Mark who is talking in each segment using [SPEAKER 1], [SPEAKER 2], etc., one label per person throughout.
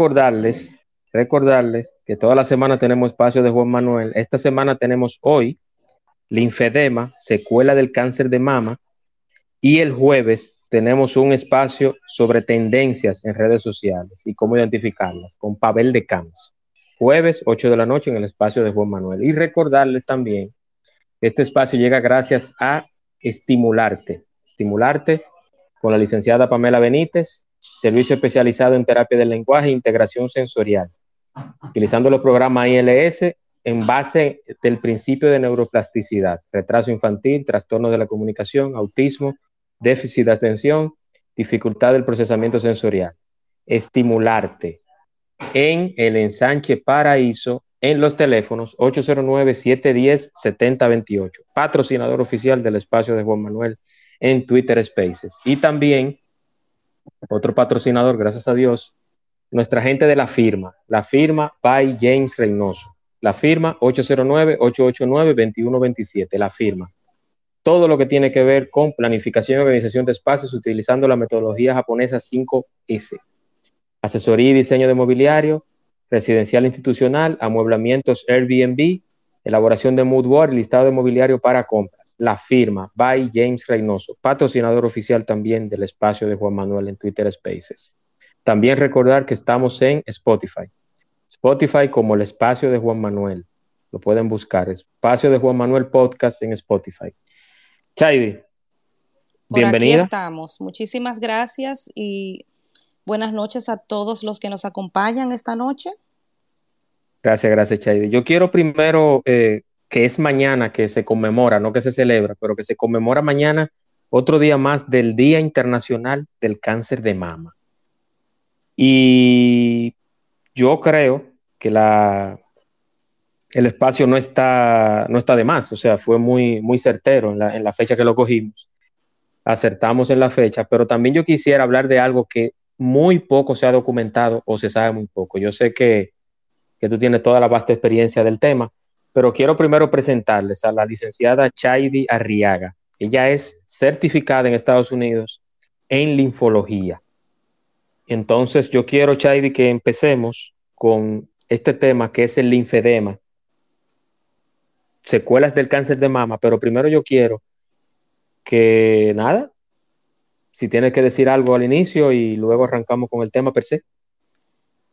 [SPEAKER 1] recordarles, recordarles que toda la semana tenemos espacio de Juan Manuel. Esta semana tenemos hoy linfedema, secuela del cáncer de mama, y el jueves tenemos un espacio sobre tendencias en redes sociales y cómo identificarlas con Pavel de Camps. Jueves, 8 de la noche en el espacio de Juan Manuel. Y recordarles también que este espacio llega gracias a Estimularte. Estimularte con la licenciada Pamela Benítez, servicio especializado en terapia del lenguaje e integración sensorial, utilizando los programas ILS en base del principio de neuroplasticidad, retraso infantil, trastorno de la comunicación, autismo, déficit de atención, dificultad del procesamiento sensorial. Estimularte en el ensanche Paraíso en los teléfonos 809-710-7028, patrocinador oficial del espacio de Juan Manuel en Twitter Spaces. Y también otro patrocinador, gracias a Dios, nuestra gente de la firma, la firma by James Reynoso. La firma 809-889-2127, la firma. Todo lo que tiene que ver con planificación y organización de espacios utilizando la metodología japonesa 5S. Asesoría y diseño de mobiliario, residencial institucional, amueblamientos Airbnb, elaboración de mood board, listado de mobiliario para compras. La firma by James Reynoso, patrocinador oficial también del espacio de Juan Manuel en Twitter Spaces. También recordar que estamos en Spotify. Spotify como el espacio de Juan Manuel. Lo pueden buscar. Espacio de Juan Manuel Podcast en Spotify. Chaidi, bienvenida.
[SPEAKER 2] Aquí estamos. Muchísimas gracias y buenas noches a todos los que nos acompañan esta noche.
[SPEAKER 1] Gracias, gracias, Chaidi. Yo quiero primero, eh, que es mañana que se conmemora, no que se celebra, pero que se conmemora mañana otro día más del Día Internacional del Cáncer de Mama. Y yo creo que la, el espacio no está, no está de más, o sea, fue muy, muy certero en la, en la fecha que lo cogimos. Acertamos en la fecha, pero también yo quisiera hablar de algo que muy poco se ha documentado o se sabe muy poco. Yo sé que, que tú tienes toda la vasta experiencia del tema, pero quiero primero presentarles a la licenciada Chaidi Arriaga. Ella es certificada en Estados Unidos en linfología. Entonces, yo quiero, Chaidi, que empecemos con este tema que es el linfedema, secuelas del cáncer de mama, pero primero yo quiero que nada, si tienes que decir algo al inicio y luego arrancamos con el tema per se.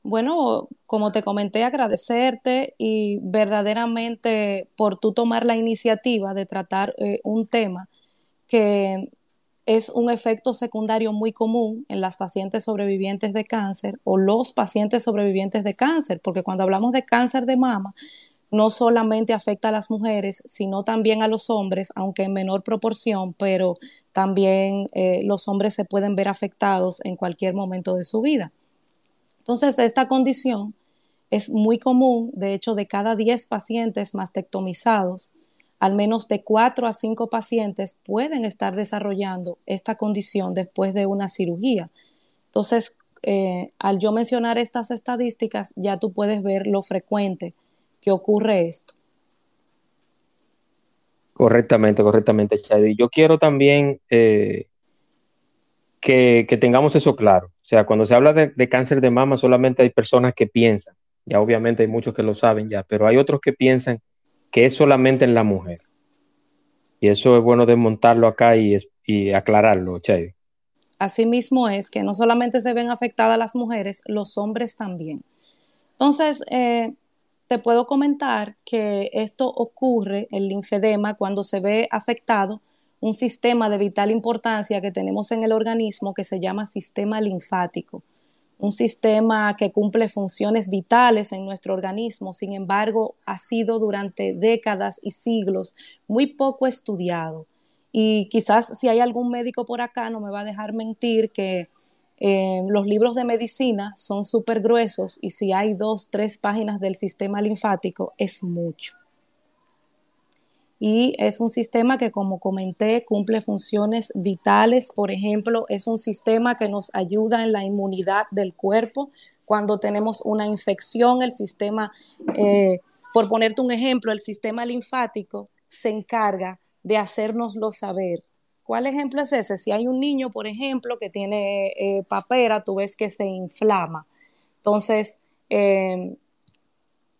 [SPEAKER 2] Bueno, como te comenté, agradecerte y verdaderamente por tú tomar la iniciativa de tratar eh, un tema que es un efecto secundario muy común en las pacientes sobrevivientes de cáncer o los pacientes sobrevivientes de cáncer, porque cuando hablamos de cáncer de mama, no solamente afecta a las mujeres, sino también a los hombres, aunque en menor proporción, pero también eh, los hombres se pueden ver afectados en cualquier momento de su vida. Entonces, esta condición es muy común, de hecho, de cada 10 pacientes mastectomizados, al menos de 4 a 5 pacientes pueden estar desarrollando esta condición después de una cirugía. Entonces, eh, al yo mencionar estas estadísticas, ya tú puedes ver lo frecuente que ocurre esto.
[SPEAKER 1] Correctamente, correctamente, Chadi. Yo quiero también eh, que, tengamos eso claro. O sea, cuando se habla de, cáncer de mama, solamente hay personas que piensan, ya obviamente hay muchos que lo saben ya, pero hay otros que piensan que es solamente en la mujer. Y eso es bueno desmontarlo acá y, y aclararlo, Chay.
[SPEAKER 2] Asimismo es que no solamente se ven afectadas las mujeres, los hombres también. Entonces, eh, te puedo comentar que esto ocurre, el linfedema, cuando se ve afectado un sistema de vital importancia que tenemos en el organismo que se llama sistema linfático un sistema que cumple funciones vitales en nuestro organismo, sin embargo, ha sido durante décadas y siglos muy poco estudiado. Y quizás si hay algún médico por acá no me va a dejar mentir que eh, los libros de medicina son súper gruesos y si hay dos, tres páginas del sistema linfático es mucho y es un sistema que, como comenté, cumple funciones vitales. Por ejemplo, es un sistema que nos ayuda en la inmunidad del cuerpo. Cuando tenemos una infección, el sistema, eh, por ponerte un ejemplo, el sistema linfático se encarga de hacernoslo saber. ¿Cuál ejemplo es ese? Si hay un niño, por ejemplo, que tiene eh, papera, tú ves que se inflama Entonces, em,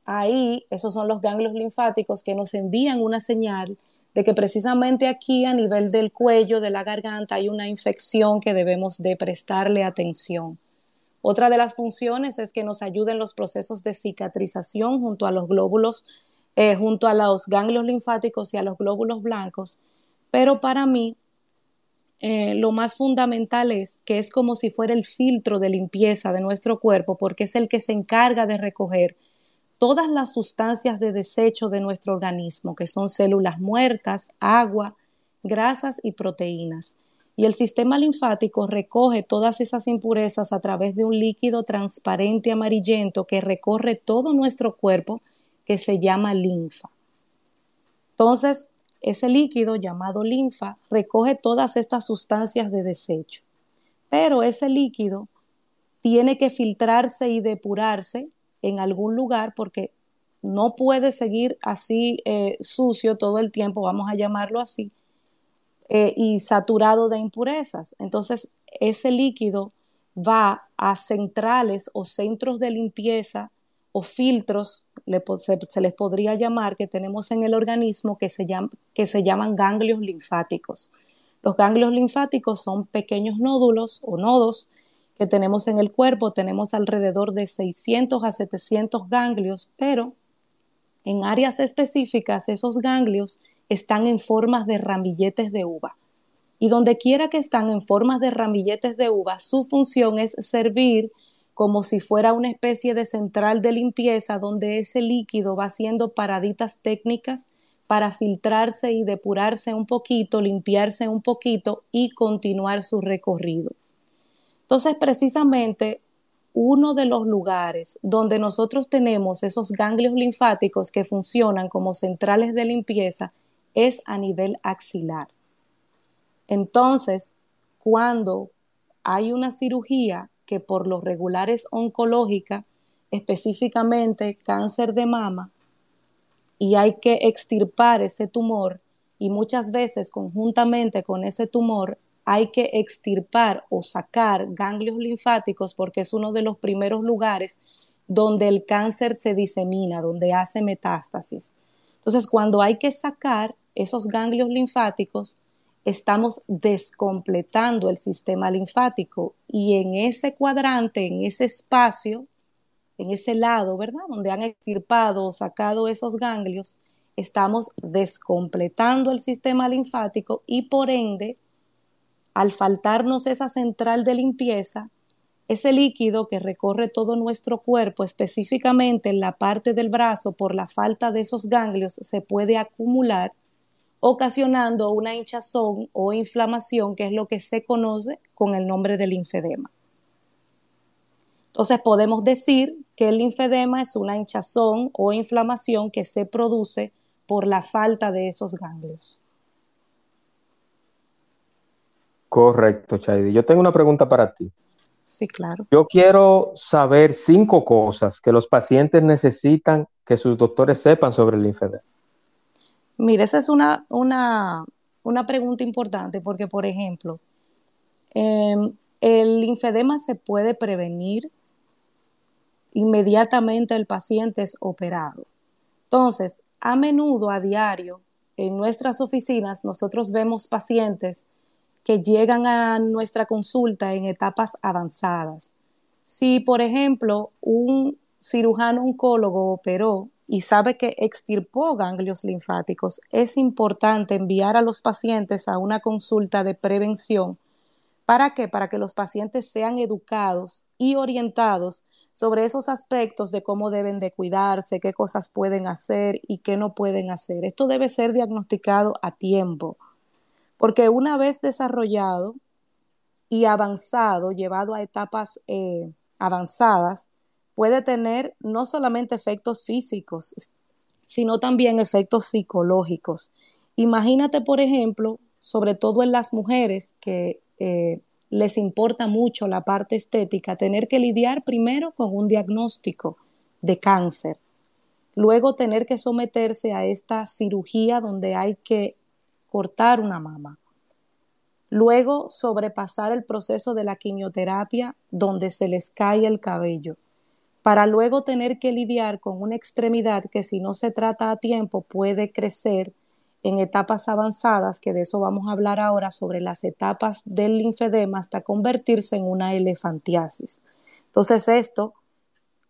[SPEAKER 2] ahí esos son los ganglios linfáticos que nos envían una señal de que precisamente aquí a nivel del cuello, de la garganta, hay una infección que debemos de prestarle atención. Otra de las funciones es que nos ayuden los procesos de cicatrización junto a los glóbulos, eh, junto a los ganglios linfáticos y a los glóbulos blancos. Pero para mí, eh, lo más fundamental es que es como si fuera el filtro de limpieza de nuestro cuerpo, porque es el que se encarga de recoger todas las sustancias de desecho de nuestro organismo, que son células muertas, agua, grasas y proteínas y el sistema linfático recoge todas esas impurezas a través de un líquido transparente amarillento que recorre todo nuestro cuerpo que se llama linfa. Entonces, ese líquido llamado linfa recoge todas estas sustancias de desecho, pero ese líquido tiene que filtrarse y depurarse en algún lugar porque no puede seguir así eh, sucio todo el tiempo, vamos a llamarlo así, eh, y saturado de impurezas. Entonces, ese líquido va a centrales o centros de limpieza o filtros, se, les podría llamar, que tenemos en el organismo que se, que se llaman ganglios linfáticos. Los ganglios linfáticos son pequeños nódulos o nodos que tenemos en el cuerpo. Tenemos alrededor de 600 a 700 ganglios, pero en áreas específicas esos ganglios están en formas de ramilletes de uva. Y donde quiera que están en formas de ramilletes de uva, su función es servir como si fuera una especie de central de limpieza donde ese líquido va haciendo paraditas técnicas para filtrarse y depurarse un poquito, limpiarse un poquito y continuar su recorrido. Entonces, precisamente uno de los lugares donde nosotros tenemos esos ganglios linfáticos que funcionan como centrales de limpieza es a nivel axilar. Entonces, cuando hay una cirugía que por lo regular es oncológica, específicamente cáncer de mama, y hay que extirpar ese tumor, y muchas veces conjuntamente con ese tumor hay que extirpar o sacar ganglios linfáticos porque es uno de los primeros lugares donde el cáncer se disemina, donde hace metástasis. Entonces, cuando hay que sacar esos ganglios linfáticos, estamos descompletando el sistema linfático y en ese cuadrante, en ese espacio, en ese lado, ¿verdad? Donde han extirpado o sacado esos ganglios, estamos descompletando el sistema linfático y por ende, al faltarnos esa central de limpieza, ese líquido que recorre todo nuestro cuerpo, específicamente en la parte del brazo, por la falta de esos ganglios, se puede acumular ocasionando una hinchazón o inflamación, que es lo que se conoce con el nombre del linfedema. Entonces podemos decir que el linfedema es una hinchazón o inflamación que se produce por la falta de esos ganglios.
[SPEAKER 1] Correcto, Chaidi. Yo tengo una pregunta para ti.
[SPEAKER 2] Sí, claro.
[SPEAKER 1] Yo quiero saber cinco cosas que los pacientes necesitan que sus doctores sepan sobre el linfedema.
[SPEAKER 2] Mira, esa es una, una, pregunta importante porque, por ejemplo, em, el linfedema se puede prevenir inmediatamente el paciente es operado. Entonces, a menudo, a diario, en nuestras oficinas, nosotros vemos pacientes que llegan a nuestra consulta en etapas avanzadas. Si, por ejemplo, un cirujano oncólogo operó y sabe que extirpó ganglios linfáticos, es importante enviar a los pacientes a una consulta de prevención. ¿Para qué? Para que los pacientes sean educados y orientados sobre esos aspectos de cómo deben de cuidarse, qué cosas pueden hacer y qué no pueden hacer. Esto debe ser diagnosticado a tiempo, porque una vez desarrollado y avanzado, llevado a etapas eh, avanzadas, puede tener no solamente efectos físicos, sino también efectos psicológicos. Imagínate, por ejemplo, sobre todo en las mujeres que eh, les importa mucho la parte estética, tener que lidiar primero con un diagnóstico de cáncer, luego tener que someterse a esta cirugía donde hay que cortar una mama, luego sobrepasar el proceso de la quimioterapia donde se les cae el cabello, para luego tener que lidiar con una extremidad que si no se trata a tiempo puede crecer en etapas avanzadas, que de eso vamos a hablar ahora, sobre las etapas del linfedema hasta convertirse en una elefantiasis. Entonces esto,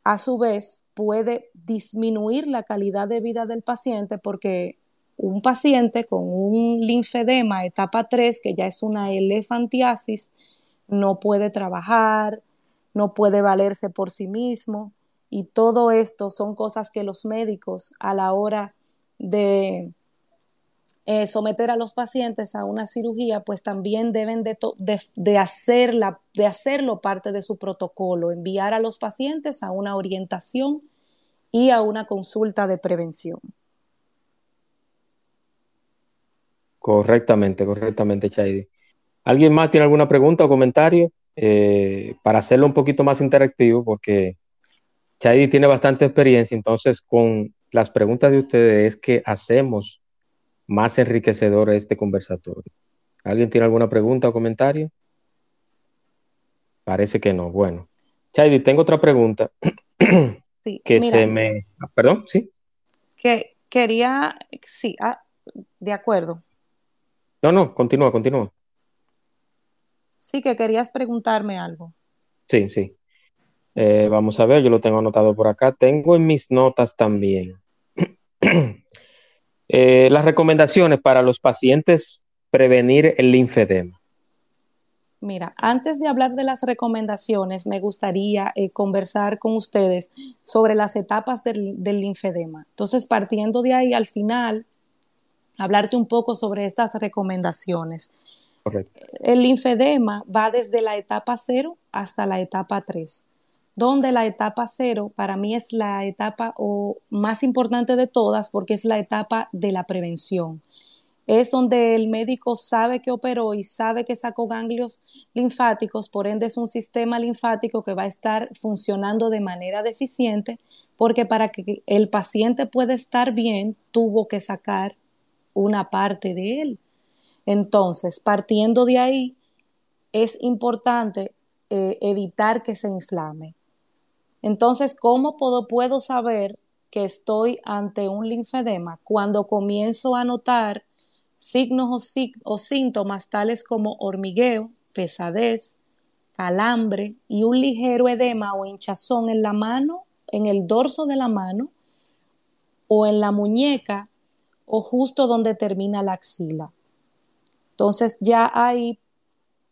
[SPEAKER 2] a su vez, puede disminuir la calidad de vida del paciente porque un paciente con un linfedema etapa 3, que ya es una elefantiasis, no puede trabajar, no puede valerse por sí mismo y todo esto son cosas que los médicos a la hora de eh, someter a los pacientes a una cirugía, pues también deben de, de, hacerla, de hacerlo parte de su protocolo, enviar a los pacientes a una orientación y a una consulta de prevención.
[SPEAKER 1] Correctamente, correctamente, Chaidi. ¿Alguien más tiene alguna pregunta o comentario? Eh, para hacerlo un poquito más interactivo, porque Chaidi tiene bastante experiencia, entonces con las preguntas de ustedes es que hacemos más enriquecedor este conversatorio. ¿Alguien tiene alguna pregunta o comentario? Parece que no. Bueno, Chaidi, tengo otra pregunta. Sí, que se me. Ah, perdón, sí.
[SPEAKER 2] Que quería. Sí, ah, de acuerdo.
[SPEAKER 1] No, no, continúa, continúa.
[SPEAKER 2] Sí, que querías preguntarme algo.
[SPEAKER 1] Sí, sí. Eh, vamos a ver, yo lo tengo anotado por acá. Tengo en mis notas también. Eh, las recomendaciones para los pacientes prevenir el linfedema.
[SPEAKER 2] Mira, antes de hablar de las recomendaciones, me gustaría eh, conversar con ustedes sobre las etapas del, linfedema. Entonces, partiendo de ahí, al final, hablarte un poco sobre estas recomendaciones. Correcto. El linfedema va desde la etapa 0 hasta la etapa 3 donde la etapa cero para mí es la etapa o más importante de todas porque es la etapa de la prevención. Es donde el médico sabe que operó y sabe que sacó ganglios linfáticos, por ende es un sistema linfático que va a estar funcionando de manera deficiente porque para que el paciente pueda estar bien tuvo que sacar una parte de él. Entonces, partiendo de ahí, es importante eh, evitar que se inflame. Entonces, ¿cómo puedo, saber que estoy ante un linfedema? Cuando comienzo a notar signos o, síntomas tales como hormigueo, pesadez, calambre y un ligero edema o hinchazón en la mano, en el dorso de la mano o en la muñeca o justo donde termina la axila. Entonces ya ahí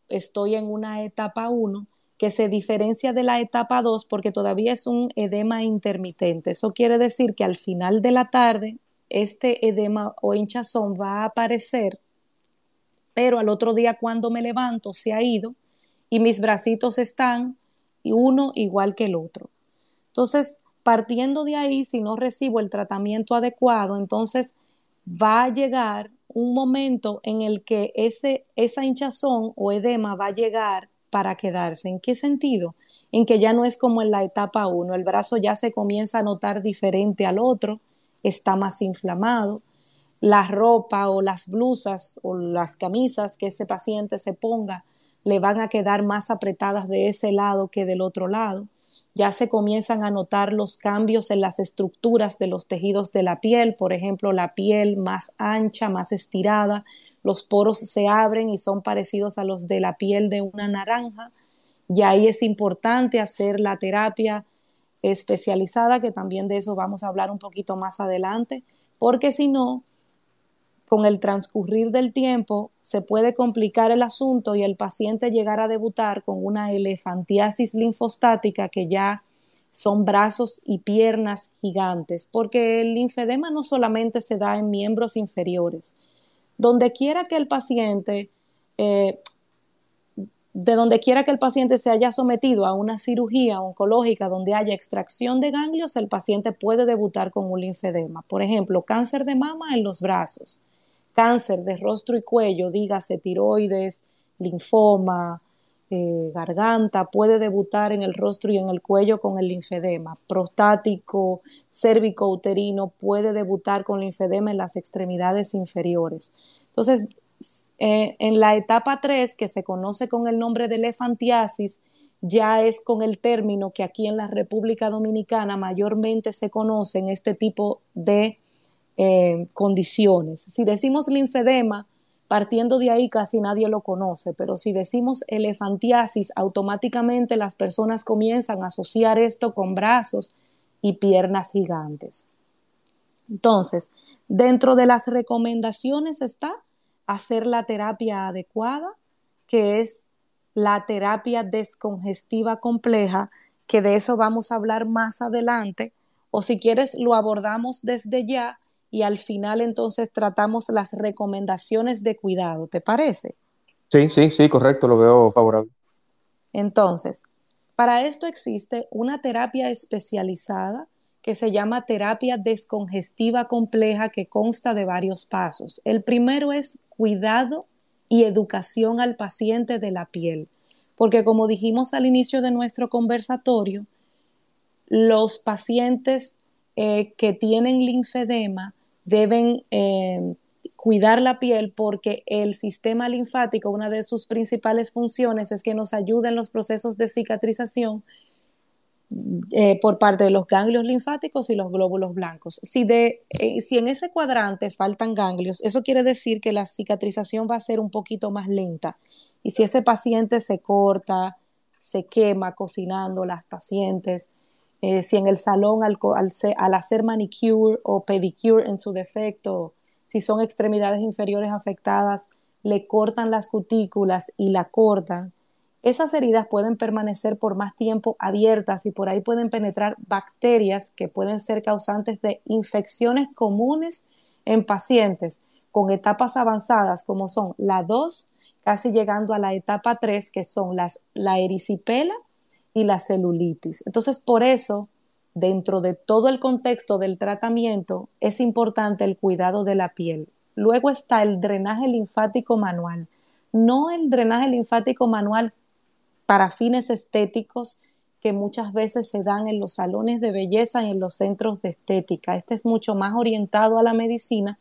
[SPEAKER 2] estoy en una etapa 1 que se diferencia de la etapa 2 porque todavía es un edema intermitente. Eso quiere decir que al final de la tarde este edema o hinchazón va a aparecer, pero al otro día cuando me levanto se ha ido y mis bracitos están uno igual que el otro. Entonces, partiendo de ahí, si no recibo el tratamiento adecuado, entonces va a llegar un momento en el que ese, esa hinchazón o edema va a llegar para quedarse. ¿En qué sentido? En que ya no es como en la etapa 1, el brazo ya se comienza a notar diferente al otro, está más inflamado, la ropa o las blusas o las camisas que ese paciente se ponga le van a quedar más apretadas de ese lado que del otro lado. Ya se comienzan a notar los cambios en las estructuras de los tejidos de la piel, por ejemplo, la piel más ancha, más estirada, los poros se abren y son parecidos a los de la piel de una naranja. Y ahí es importante hacer la terapia especializada, que también de eso vamos a hablar un poquito más adelante, porque si no, con el transcurrir del tiempo se puede complicar el asunto y el paciente llegar a debutar con una elefantiasis linfostática que ya son brazos y piernas gigantes, porque el linfedema no solamente se da en miembros inferiores, donde que el paciente, eh, de donde quiera que el paciente se haya sometido a una cirugía oncológica donde haya extracción de ganglios, el paciente puede debutar con un linfedema. Por ejemplo, cáncer de mama en los brazos, cáncer de rostro y cuello, dígase tiroides, linfoma, eh, garganta, puede debutar en el rostro y en el cuello con el linfedema. Prostático, cérvico, uterino, puede debutar con linfedema en las extremidades inferiores. Entonces, eh, en la etapa 3, que se conoce con el nombre de elefantiasis, ya es con el término que aquí en la República Dominicana mayormente se conoce en este tipo de eh, condiciones. Si decimos linfedema, partiendo de ahí casi nadie lo conoce, pero si decimos elefantiasis, automáticamente las personas comienzan a asociar esto con brazos y piernas gigantes. Entonces, dentro de las recomendaciones está hacer la terapia adecuada, que es la terapia descongestiva compleja, que de eso vamos a hablar más adelante, o si quieres lo abordamos desde ya y al final entonces tratamos las recomendaciones de cuidado, ¿te parece?
[SPEAKER 1] Sí, sí, sí, correcto, lo veo favorable.
[SPEAKER 2] Entonces, para esto existe una terapia especializada que se llama terapia descongestiva compleja que consta de varios pasos. El primero es cuidado y educación al paciente de la piel, porque como dijimos al inicio de nuestro conversatorio, los pacientes eh, que tienen linfedema deben eh, cuidar la piel porque el sistema linfático, una de sus principales funciones es que nos ayuda en los procesos de cicatrización eh, por parte de los ganglios linfáticos y los glóbulos blancos. Si, de, si en ese cuadrante faltan ganglios, eso quiere decir que la cicatrización va a ser un poquito más lenta. Y si ese paciente se corta, se quema cocinando las pacientes, eh, si en el salón al, al, hacer manicure o pedicure en su defecto, si son extremidades inferiores afectadas, le cortan las cutículas y la cortan, esas heridas pueden permanecer por más tiempo abiertas y por ahí pueden penetrar bacterias que pueden ser causantes de infecciones comunes en pacientes con etapas avanzadas como son la 2, casi llegando a la etapa 3, que son las, la erisipela y la celulitis. Entonces, por eso, dentro de todo el contexto del tratamiento, es importante el cuidado de la piel. Luego está el drenaje linfático manual. No el drenaje linfático manual para fines estéticos que muchas veces se dan en los salones de belleza y en los centros de estética. Este es mucho más orientado a la medicina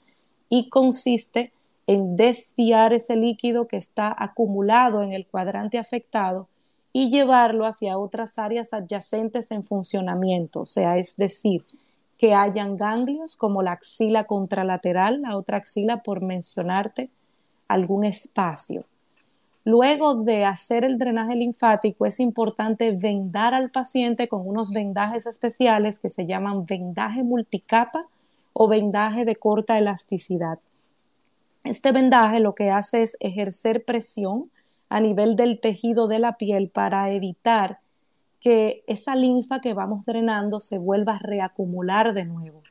[SPEAKER 2] y consiste en desviar ese líquido que está acumulado en el cuadrante afectado y llevarlo hacia otras áreas adyacentes en funcionamiento, o sea, es decir, que hayan ganglios como la axila contralateral, la otra axila por mencionarte algún espacio. Luego de hacer el drenaje linfático es importante vendar al paciente con unos vendajes especiales que se llaman vendaje multicapa o vendaje de corta elasticidad. Este vendaje lo que hace es ejercer presión a nivel del tejido de la piel para evitar que esa linfa que vamos drenando se vuelva a reacumular de nuevo.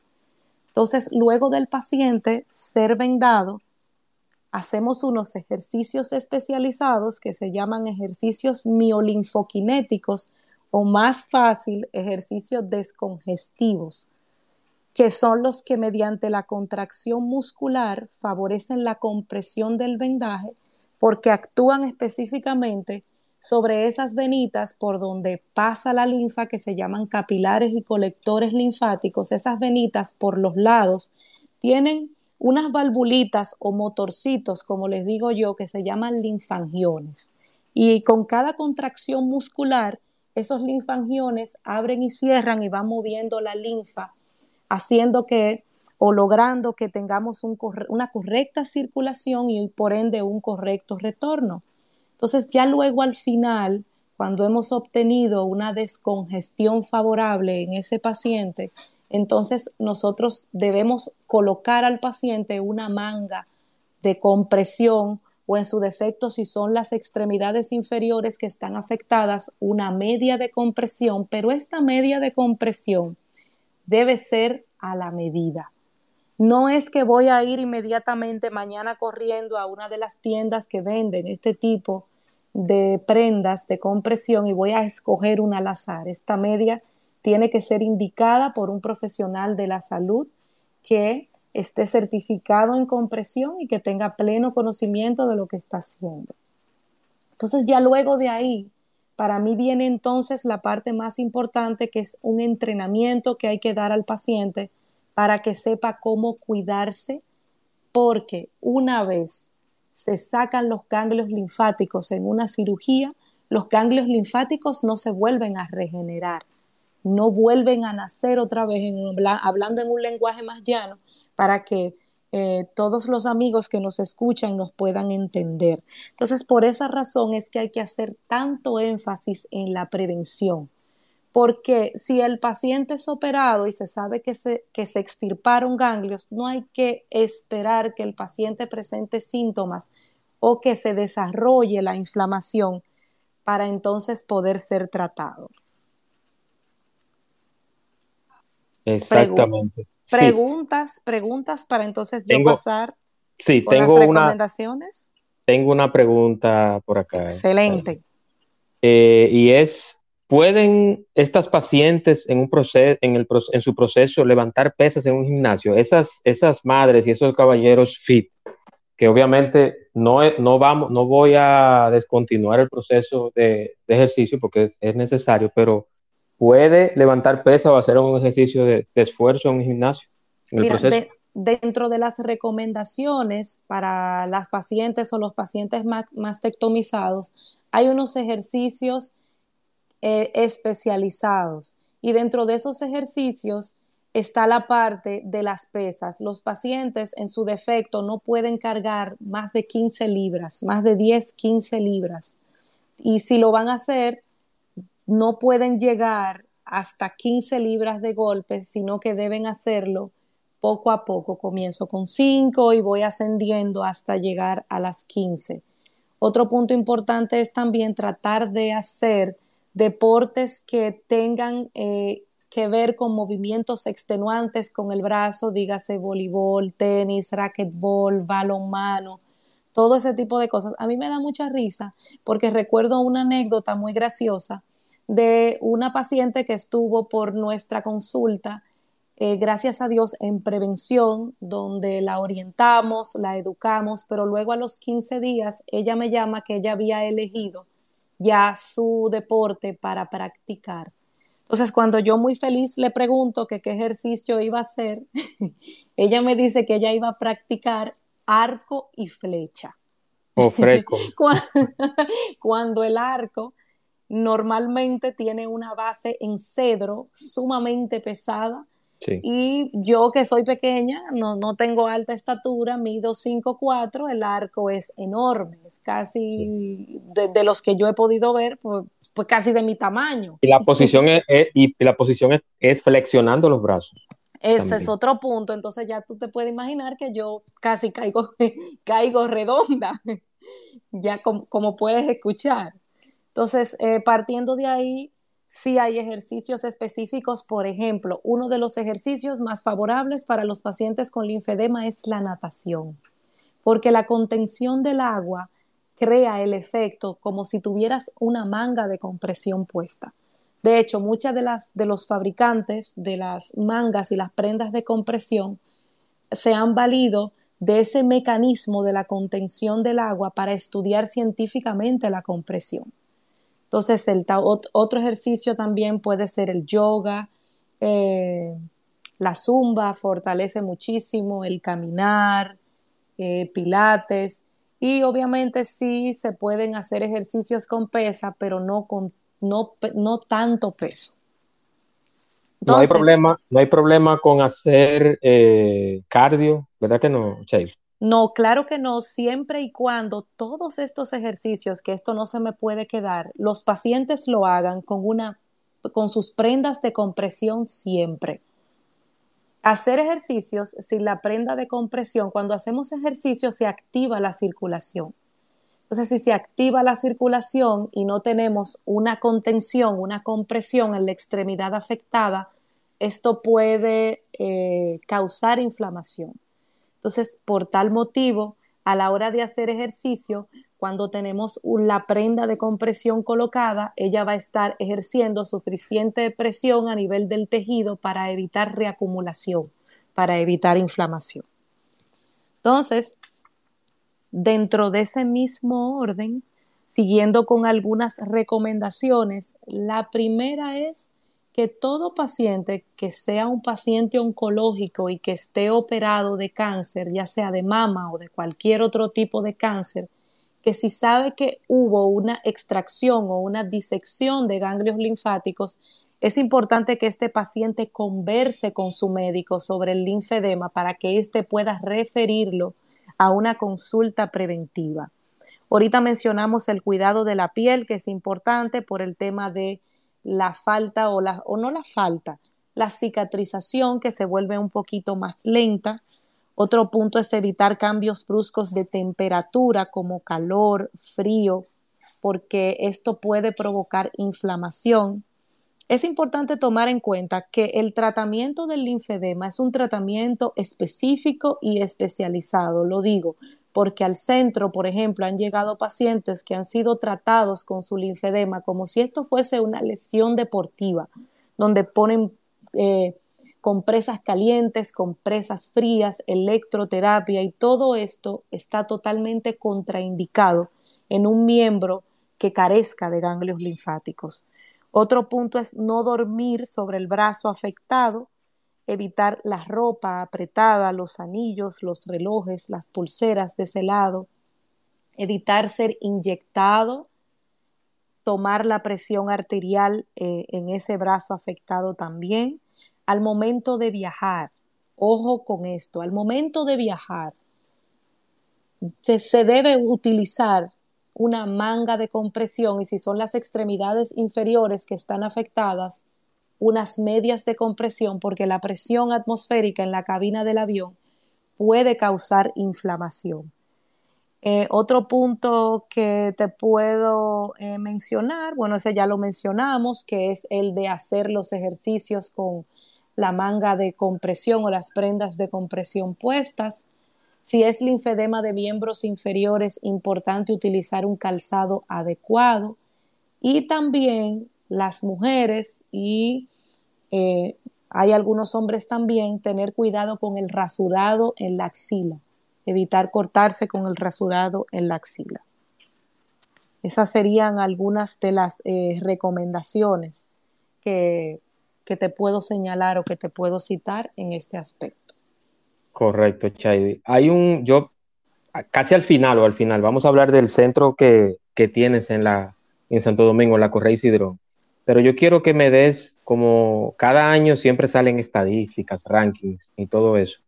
[SPEAKER 2] Entonces, luego del paciente ser vendado, hacemos unos ejercicios especializados que se llaman ejercicios miolinfoquinéticos o más fácil, ejercicios descongestivos, que son los que mediante la contracción muscular favorecen la compresión del vendaje porque actúan específicamente sobre esas venitas por donde pasa la linfa que se llaman capilares y colectores linfáticos. Esas venitas por los lados tienen unas valvulitas o motorcitos, como les digo yo, que se llaman linfangiones. Y con cada contracción muscular, esos linfangiones abren y cierran y van moviendo la linfa, haciendo que o logrando que tengamos una correcta circulación y por ende un correcto retorno. Entonces ya luego al final, cuando hemos obtenido una descongestión favorable en ese paciente, entonces nosotros debemos colocar al paciente una manga de compresión o en su defecto si son las extremidades inferiores que están afectadas, una media de compresión, pero esta media de compresión debe ser a la medida. No es que voy a ir inmediatamente mañana corriendo a una de las tiendas que venden este tipo de prendas de compresión y voy a escoger una al azar. Esta media tiene que ser indicada por un profesional de la salud que esté certificado en compresión y que tenga pleno conocimiento de lo que está haciendo. Entonces ya luego de ahí, para mí viene entonces la parte más importante que es un entrenamiento que hay que dar al paciente para que sepa cómo cuidarse, porque una vez se sacan los ganglios linfáticos en una cirugía, los ganglios linfáticos no se vuelven a regenerar, no vuelven a nacer otra vez, hablando en un lenguaje más llano, para que eh, todos los amigos que nos escuchan nos puedan entender. Entonces, por esa razón es que hay que hacer tanto énfasis en la prevención porque si el paciente es operado y se sabe que se, que se extirparon ganglios, no hay que esperar que el paciente presente síntomas o que se desarrolle la inflamación para entonces poder ser tratado.
[SPEAKER 1] Exactamente.
[SPEAKER 2] preguntas, preguntas para entonces yo pasar
[SPEAKER 1] sí, tengo las recomendaciones. tengo una pregunta por acá.
[SPEAKER 2] Excelente.
[SPEAKER 1] Eh, y es, ¿Pueden estas pacientes en, un proceso, en, el, en su proceso levantar pesas en un gimnasio? Esas, esas madres y esos caballeros fit, que obviamente no, no, vamos, no voy a descontinuar el proceso de, ejercicio porque es, necesario, pero ¿puede levantar pesas o hacer un ejercicio de, esfuerzo en un gimnasio?
[SPEAKER 2] dentro de las recomendaciones para las pacientes o los pacientes mastectomizados, hay unos ejercicios eh, especializados. Y dentro de esos ejercicios está la parte de las pesas. Los pacientes en su defecto no pueden cargar más de 15 libras, más de 10, 15 libras. Y si lo van a hacer, no pueden llegar hasta 15 libras de golpe, sino que deben hacerlo poco a poco. Comienzo con 5 y voy ascendiendo hasta llegar a las 15. Otro punto importante es también tratar de hacer deportes que tengan eh, que ver con movimientos extenuantes con el brazo, dígase voleibol, tenis, racquetball, balonmano, todo ese tipo de cosas. A mí me da mucha risa porque recuerdo una anécdota muy graciosa de una paciente que estuvo por nuestra consulta, eh, gracias a Dios, en prevención, donde la orientamos, la educamos, pero luego a los 15 días ella me llama que ella había elegido ya su deporte para practicar. Entonces, cuando yo muy feliz le pregunto que qué ejercicio iba a hacer, ella me dice que ella iba a practicar arco y flecha.
[SPEAKER 1] Oh,
[SPEAKER 2] cuando el arco normalmente tiene una base en cedro sumamente pesada y yo que soy pequeña, no, no tengo alta estatura, mido 5'4", el arco es enorme, es casi de, los que yo he podido ver, pues, pues, casi de mi tamaño.
[SPEAKER 1] Y la posición es, y la posición es, flexionando los brazos.
[SPEAKER 2] Ese es otro punto, entonces ya tú te puedes imaginar que yo casi caigo, caigo redonda, ya como, como puedes escuchar. Entonces, eh, partiendo de ahí, si hay ejercicios específicos, por ejemplo, uno de los ejercicios más favorables para los pacientes con linfedema es la natación, porque la contención del agua crea el efecto como si tuvieras una manga de compresión puesta. De hecho, muchas de las de los fabricantes de las mangas y las prendas de compresión se han valido de ese mecanismo de la contención del agua para estudiar científicamente la compresión. Entonces, el otro ejercicio también puede ser el yoga, eh, la zumba fortalece muchísimo, el caminar, eh, pilates y obviamente sí se pueden hacer ejercicios con pesa, pero no con no, no tanto peso.
[SPEAKER 1] no hay problema, no hay problema con hacer eh, cardio, ¿verdad que no, Chay?
[SPEAKER 2] No, claro que no, siempre y cuando todos estos ejercicios, que esto no se me puede quedar, los pacientes lo hagan con una con sus prendas de compresión siempre. Hacer ejercicios sin la prenda de compresión, cuando hacemos ejercicio se activa la circulación. Entonces, si se activa la circulación y no tenemos una contención, una compresión en la extremidad afectada, esto puede eh, causar inflamación. Entonces, por tal motivo, a la hora de hacer ejercicio, cuando tenemos la prenda de compresión colocada, ella va a estar ejerciendo suficiente presión a nivel del tejido para evitar reacumulación, para evitar inflamación. Entonces, dentro de ese mismo orden, siguiendo con algunas recomendaciones, la primera es que todo paciente que sea un paciente oncológico y que esté operado de cáncer, ya sea de mama o de cualquier otro tipo de cáncer, que si sabe que hubo una extracción o una disección de ganglios linfáticos, es importante que este paciente converse con su médico sobre el linfedema para que éste pueda referirlo a una consulta preventiva. Ahorita mencionamos el cuidado de la piel, que es importante por el tema de la falta o, la, o no la falta, la cicatrización que se vuelve un poquito más lenta. Otro punto es evitar cambios bruscos de temperatura como calor, frío, porque esto puede provocar inflamación. Es importante tomar en cuenta que el tratamiento del linfedema es un tratamiento específico y especializado, lo digo, porque al centro, por ejemplo, han llegado pacientes que han sido tratados con su linfedema como si esto fuese una lesión deportiva, donde ponen eh, compresas calientes, compresas frías, electroterapia y todo esto está totalmente contraindicado en un miembro que carezca de ganglios linfáticos. Otro punto es no dormir sobre el brazo afectado evitar la ropa apretada, los anillos, los relojes, las pulseras de ese lado, evitar ser inyectado, tomar la presión arterial eh, en ese brazo afectado también. Al momento de viajar, ojo con esto, al momento de viajar, se debe utilizar una manga de compresión y si son las extremidades inferiores que están afectadas, unas medias de compresión porque la presión atmosférica en la cabina del avión puede causar inflamación. Eh, otro punto que te puedo eh, mencionar, bueno, ese ya lo mencionamos, que es el de hacer los ejercicios con la manga de compresión o las prendas de compresión puestas. Si es linfedema de miembros inferiores, importante utilizar un calzado adecuado. Y también las mujeres y eh, hay algunos hombres también, tener cuidado con el rasurado en la axila, evitar cortarse con el rasurado en la axila. Esas serían algunas de las eh, recomendaciones que, que, te puedo señalar o que te puedo citar en este aspecto.
[SPEAKER 1] Correcto, Chaidi. Hay un, yo, casi al final o al final, vamos a hablar del centro que, que tienes en, la, en Santo Domingo, en la Correa Isidro pero yo quiero que me des, como cada año siempre salen estadísticas, rankings y todo eso.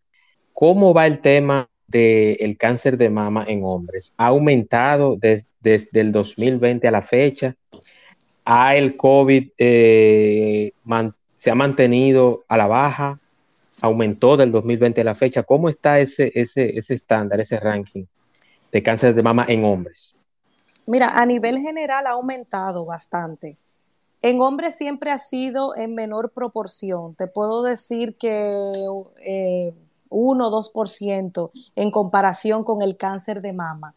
[SPEAKER 1] ¿Cómo va el tema del cáncer de mama en hombres? ¿Ha aumentado desde el 2020 a la fecha? ¿Ha el COVID eh, se ha mantenido a la baja? ¿Aumentó del 2020 a la fecha? ¿Cómo está ese, ese, ese estándar, ese ranking de cáncer de mama en hombres?
[SPEAKER 2] Mira, a nivel general ha aumentado bastante. En hombres siempre ha sido en menor proporción. Te puedo decir que eh, 1 o 2% en comparación con el cáncer de mama.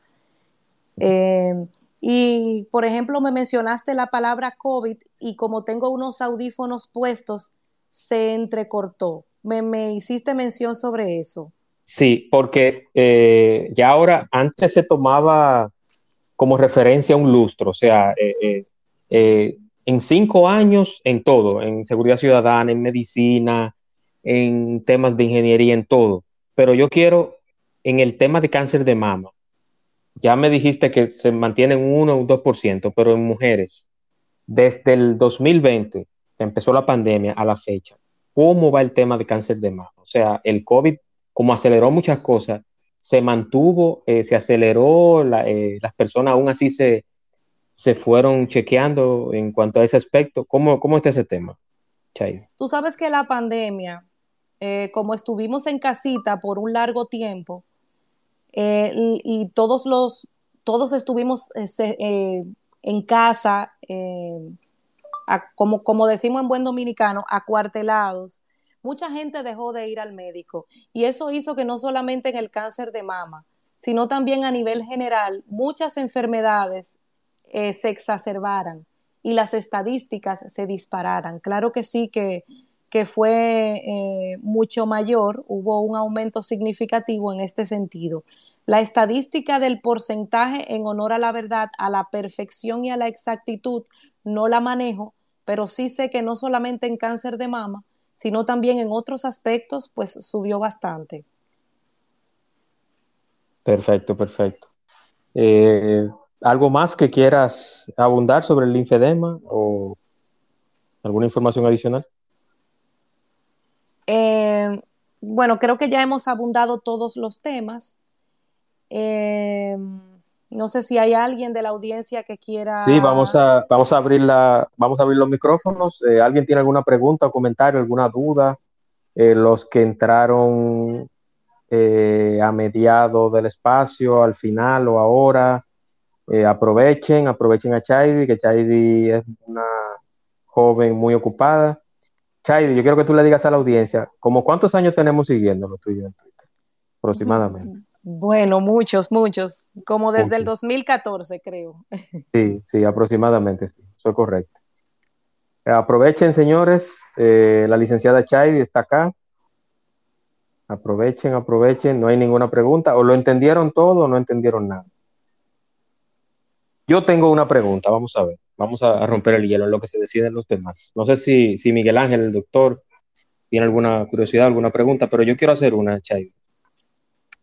[SPEAKER 2] Eh, y, por ejemplo, me mencionaste la palabra COVID y como tengo unos audífonos puestos, se entrecortó. Me, hiciste mención sobre eso.
[SPEAKER 1] Sí, porque eh, ya ahora, antes se tomaba como referencia un lustro, o sea, eh, en cinco años en todo, en seguridad ciudadana, en medicina, en temas de ingeniería, en todo. Pero yo quiero, en el tema de cáncer de mama, ya me dijiste que se mantiene un 1 o un 2%, pero en mujeres, desde el 2020, que empezó la pandemia, a la fecha, ¿cómo va el tema de cáncer de mama? O sea, el COVID, como aceleró muchas cosas, se mantuvo, eh, se aceleró, eh, las personas aún así se, se fueron chequeando en cuanto a ese aspecto? ¿Cómo, cómo está ese tema,
[SPEAKER 2] Chay? Tú sabes que la pandemia, eh, como estuvimos en casita por un largo tiempo, eh, y todos los, todos estuvimos eh, en casa, como, como decimos en buen dominicano, acuartelados, mucha gente dejó de ir al médico. Y eso hizo que no solamente en el cáncer de mama, sino también a nivel general, muchas enfermedades eh, se exacerbaran y las estadísticas se dispararan. Claro que sí que, que fue eh, mucho mayor, hubo un aumento significativo en este sentido. La estadística del porcentaje en honor a la verdad, a la perfección y a la exactitud, no la manejo, pero sí sé que no solamente en cáncer de mama, sino también en otros aspectos, pues subió bastante.
[SPEAKER 1] Perfecto, perfecto. Eh, ¿Algo más que quieras abundar sobre el linfedema o alguna información adicional?
[SPEAKER 2] Eh, bueno, creo que ya hemos abundado todos los temas. Eh, no sé si hay alguien de la audiencia que quiera.
[SPEAKER 1] Sí, vamos a, vamos a abrir la, vamos a abrir los micrófonos. Eh, ¿Alguien tiene alguna pregunta o comentario, alguna duda? Eh, los que entraron eh, a mediado del espacio, al final o ahora, aprovechen, aprovechen a Chaidi, que Chaidi es una joven muy ocupada. Chaidi, yo quiero que tú le digas a la audiencia, ¿cómo cuántos años tenemos siguiendo lo tuyo en Twitter? Aproximadamente.
[SPEAKER 2] Bueno, muchos, muchos, como desde el 2014, creo.
[SPEAKER 1] Sí, sí, aproximadamente, sí, eso es correcto. Aprovechen, señores, eh, la licenciada Chaidi está acá. Aprovechen, aprovechen, no hay ninguna pregunta. O lo entendieron todo o no entendieron nada. Yo tengo una pregunta, vamos a ver. Vamos a, romper el hielo en lo que se deciden los demás. No sé si, si Miguel Ángel, el doctor, tiene alguna curiosidad, alguna pregunta, pero yo quiero hacer una, Chaidi.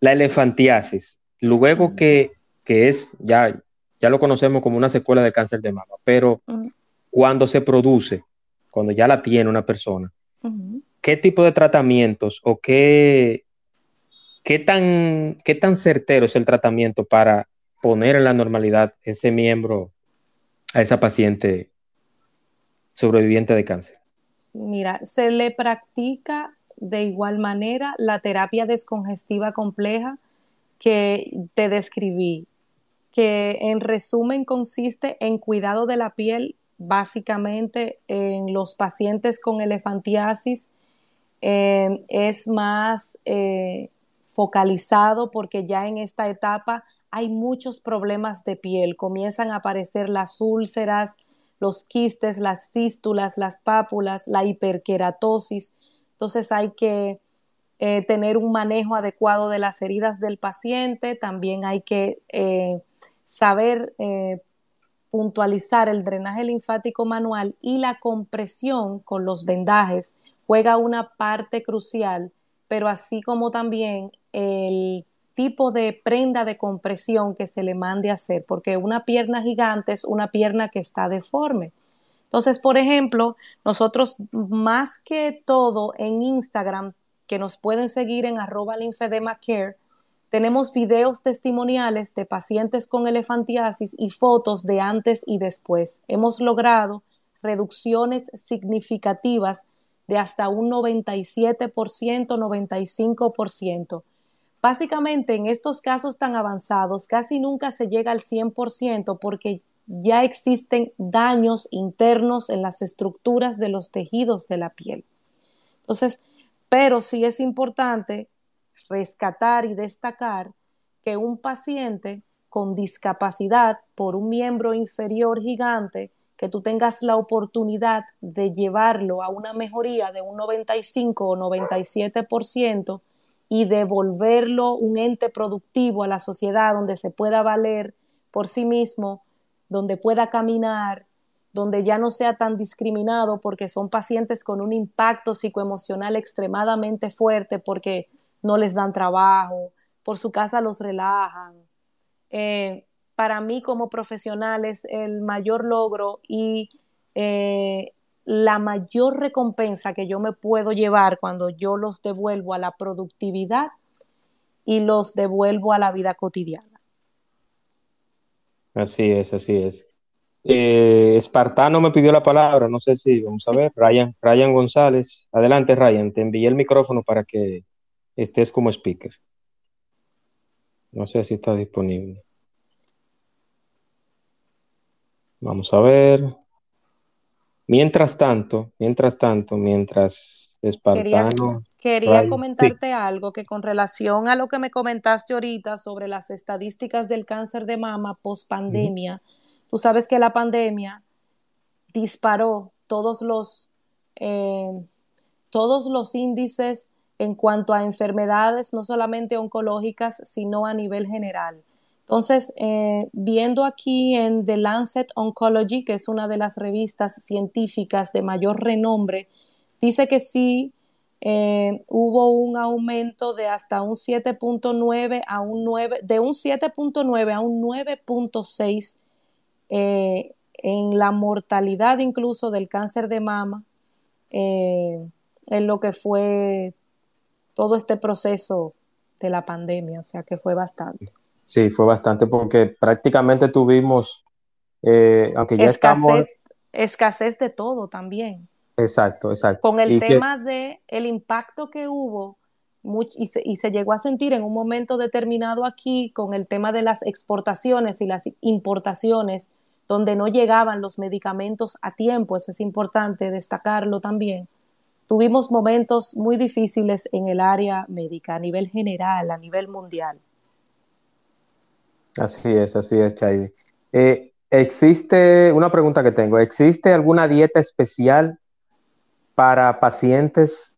[SPEAKER 1] La elefantiasis, luego que, es, ya, ya lo conocemos como una secuela de cáncer de mama, pero cuando se produce, cuando ya la tiene una persona, ¿qué tipo de tratamientos o qué, qué, tan, qué tan certero es el tratamiento para poner en la normalidad ese miembro a esa paciente sobreviviente de cáncer?
[SPEAKER 2] Mira, se le practica de igual manera la terapia descongestiva compleja que te describí, que en resumen consiste en cuidado de la piel básicamente en los pacientes con elefantiasis eh, es más eh, focalizado porque ya en esta etapa hay muchos problemas de piel, comienzan a aparecer las úlceras, los quistes, las fístulas, las pápulas, la hiperkeratosis. Entonces hay que eh, tener un manejo adecuado de las heridas del paciente, también hay que eh, saber eh, puntualizar el drenaje linfático manual y la compresión con los vendajes. Juega una parte crucial, pero así como también el tipo de prenda de compresión que se le mande a hacer, porque una pierna gigante es una pierna que está deforme. Entonces, por ejemplo, nosotros más que todo en Instagram, que nos pueden seguir en arroba linfedemacare, tenemos videos testimoniales de pacientes con elefantiasis y fotos de antes y después. Hemos logrado reducciones significativas de hasta un 97%, 95%. Básicamente, en estos casos tan avanzados, casi nunca se llega al 100% porque ya existen daños internos en las estructuras de los tejidos de la piel. Entonces, pero sí es importante rescatar y destacar que un paciente con discapacidad por un miembro inferior gigante, que tú tengas la oportunidad de llevarlo a una mejoría de un 95 o 97% y devolverlo un ente productivo a la sociedad donde se pueda valer por sí mismo donde pueda caminar, donde ya no sea tan discriminado porque son pacientes con un impacto psicoemocional extremadamente fuerte porque no les dan trabajo, por su casa los relajan. Eh, para mí como profesional es el mayor logro y eh, la mayor recompensa que yo me puedo llevar cuando yo los devuelvo a la productividad y los devuelvo a la vida cotidiana.
[SPEAKER 1] Así es, así es. Eh, Espartano me pidió la palabra, no sé si, vamos a ver, Ryan, Ryan González. Adelante, Ryan, te envié el micrófono para que estés como speaker. No sé si está disponible. Vamos a ver. Mientras tanto, mientras tanto, mientras Espartano.
[SPEAKER 2] Quería, comentarte algo que con relación a lo que me comentaste ahorita sobre las estadísticas del cáncer de mama post pandemia, tú sabes que la pandemia disparó todos los, eh, todos los índices en cuanto a enfermedades, no solamente oncológicas, sino a nivel general. Entonces, eh, viendo aquí en The Lancet Oncology, que es una de las revistas científicas de mayor renombre, dice que sí eh, hubo un aumento de hasta un 7.9 a un 9, de un 7.9 a un 9.6 eh, en la mortalidad incluso del cáncer de mama, eh, en lo que fue todo este proceso de la pandemia, o sea que fue bastante.
[SPEAKER 1] Sí, fue bastante porque prácticamente tuvimos, aunque ya
[SPEAKER 2] escasez, escasez de todo también.
[SPEAKER 1] Exacto, exacto.
[SPEAKER 2] Con el tema de el impacto que hubo y, se, y se llegó a sentir en un momento determinado aquí con el tema de las exportaciones y las importaciones, donde no llegaban los medicamentos a tiempo, eso es importante destacarlo también. Tuvimos momentos muy difíciles en el área médica, a nivel general, a nivel mundial.
[SPEAKER 1] Así es, así es, Chay. Eh, existe una pregunta que tengo, ¿existe alguna dieta especial para pacientes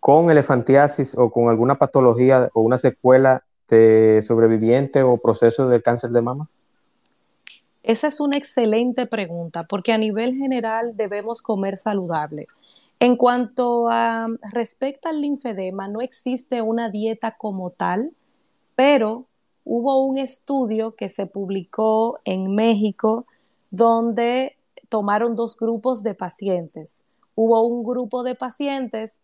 [SPEAKER 1] con elefantiasis o con alguna patología o una secuela de sobreviviente o proceso de cáncer de mama?
[SPEAKER 2] Esa es una excelente pregunta porque a nivel general debemos comer saludable. En cuanto a respecto al linfedema, no existe una dieta como tal, pero hubo un estudio que se publicó en México donde tomaron dos grupos de pacientes. Hubo un grupo de pacientes,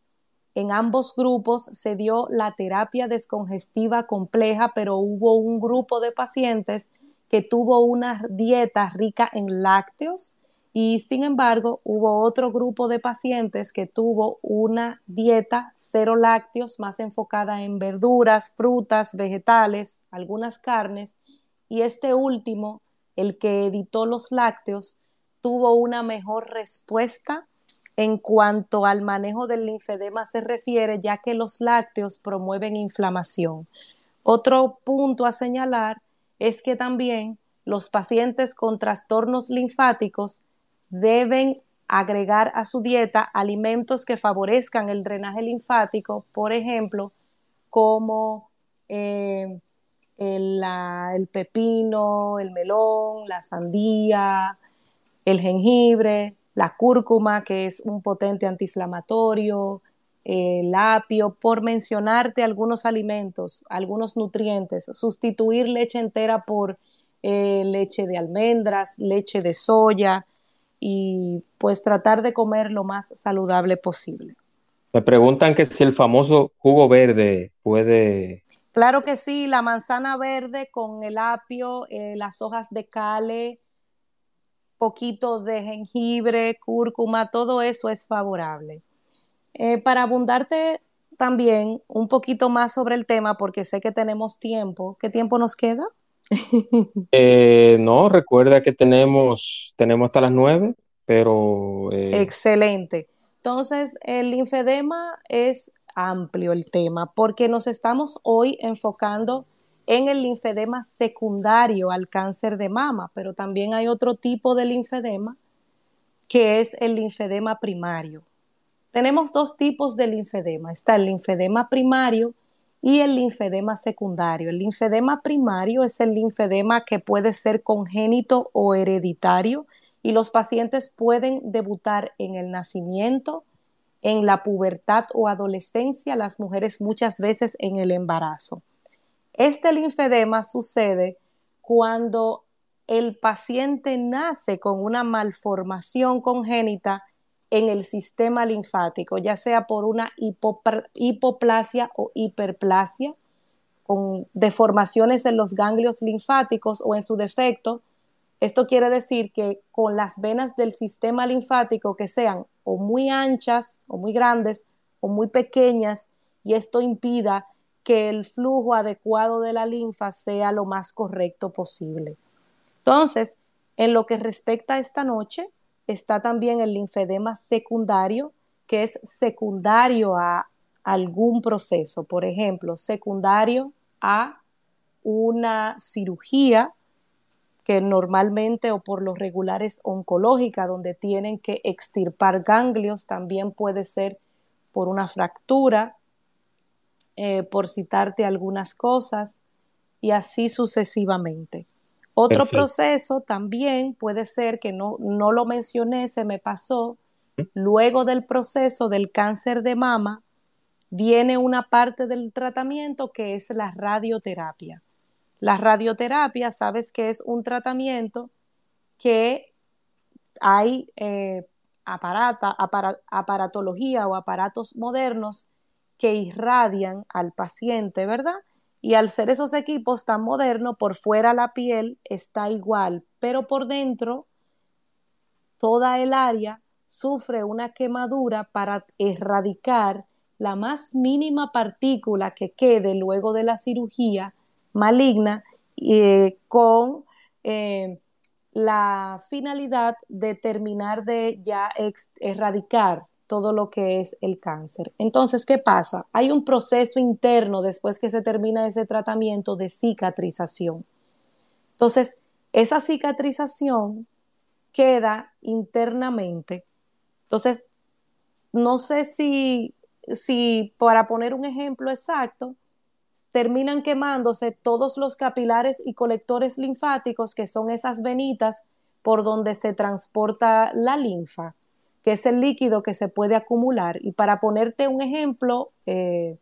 [SPEAKER 2] en ambos grupos se dio la terapia descongestiva compleja, pero hubo un grupo de pacientes que tuvo una dieta rica en lácteos y sin embargo hubo otro grupo de pacientes que tuvo una dieta cero lácteos más enfocada en verduras, frutas, vegetales, algunas carnes y este último, el que editó los lácteos, tuvo una mejor respuesta en cuanto al manejo del linfedema se refiere, ya que los lácteos promueven inflamación. Otro punto a señalar es que también los pacientes con trastornos linfáticos deben agregar a su dieta alimentos que favorezcan el drenaje linfático, por ejemplo, como eh, el pepino, el melón, la sandía, el jengibre, la cúrcuma, que es un potente antiinflamatorio, el apio, por mencionarte algunos alimentos, algunos nutrientes, sustituir leche entera por eh, leche de almendras, leche de soya y pues tratar de comer lo más saludable posible.
[SPEAKER 1] Me preguntan que si el famoso jugo verde puede...
[SPEAKER 2] Claro que sí, la manzana verde con el apio, eh, las hojas de cale, poquito de jengibre, cúrcuma, todo eso es favorable. Eh, para abundarte también un poquito más sobre el tema, porque sé que tenemos tiempo, ¿qué tiempo nos queda?
[SPEAKER 1] Eh, no, recuerda que tenemos, tenemos hasta las nueve, pero...
[SPEAKER 2] Eh, Excelente. Entonces, el linfedema es amplio el tema, porque nos estamos hoy enfocando en el linfedema secundario al cáncer de mama, pero también hay otro tipo de linfedema que es el linfedema primario. Tenemos dos tipos de linfedema. Está el linfedema primario y el linfedema secundario. El linfedema primario es el linfedema que puede ser congénito o hereditario y los pacientes pueden debutar en el nacimiento, en la pubertad o adolescencia, las mujeres muchas veces en el embarazo. Este linfedema sucede cuando el paciente nace con una malformación congénita en el sistema linfático, ya sea por una hipoplasia o hiperplasia, con deformaciones en los ganglios linfáticos o en su defecto. Esto quiere decir que con las venas del sistema linfático que sean o muy anchas o muy grandes o muy pequeñas y esto impida que el flujo adecuado de la linfa sea lo más correcto posible. Entonces, en lo que respecta a esta noche, está también el linfedema secundario, que es secundario a algún proceso, por ejemplo, secundario a una cirugía que normalmente o por lo regular es oncológica, donde tienen que extirpar ganglios, también puede ser por una fractura, eh, por citarte algunas cosas, y así sucesivamente. Otro proceso también puede ser que no, no lo mencioné, se me pasó, luego del proceso del cáncer de mama, viene una parte del tratamiento que es la radioterapia. La radioterapia, sabes que es un tratamiento que hay eh, aparata, aparatología o aparatos modernos que irradian al paciente, ¿verdad? Y al ser esos equipos tan modernos, por fuera la piel está igual, pero por dentro toda el área sufre una quemadura para erradicar la más mínima partícula que quede luego de la cirugía maligna eh, con eh, la finalidad de terminar de ya erradicar todo lo que es el cáncer. Entonces, ¿qué pasa? Hay un proceso interno después que se termina ese tratamiento de cicatrización. Entonces, esa cicatrización queda internamente. Entonces, no sé si, si para poner un ejemplo exacto, terminan quemándose todos los capilares y colectores linfáticos, que son esas venitas por donde se transporta la linfa, que es el líquido que se puede acumular. Y para ponerte un ejemplo, eh,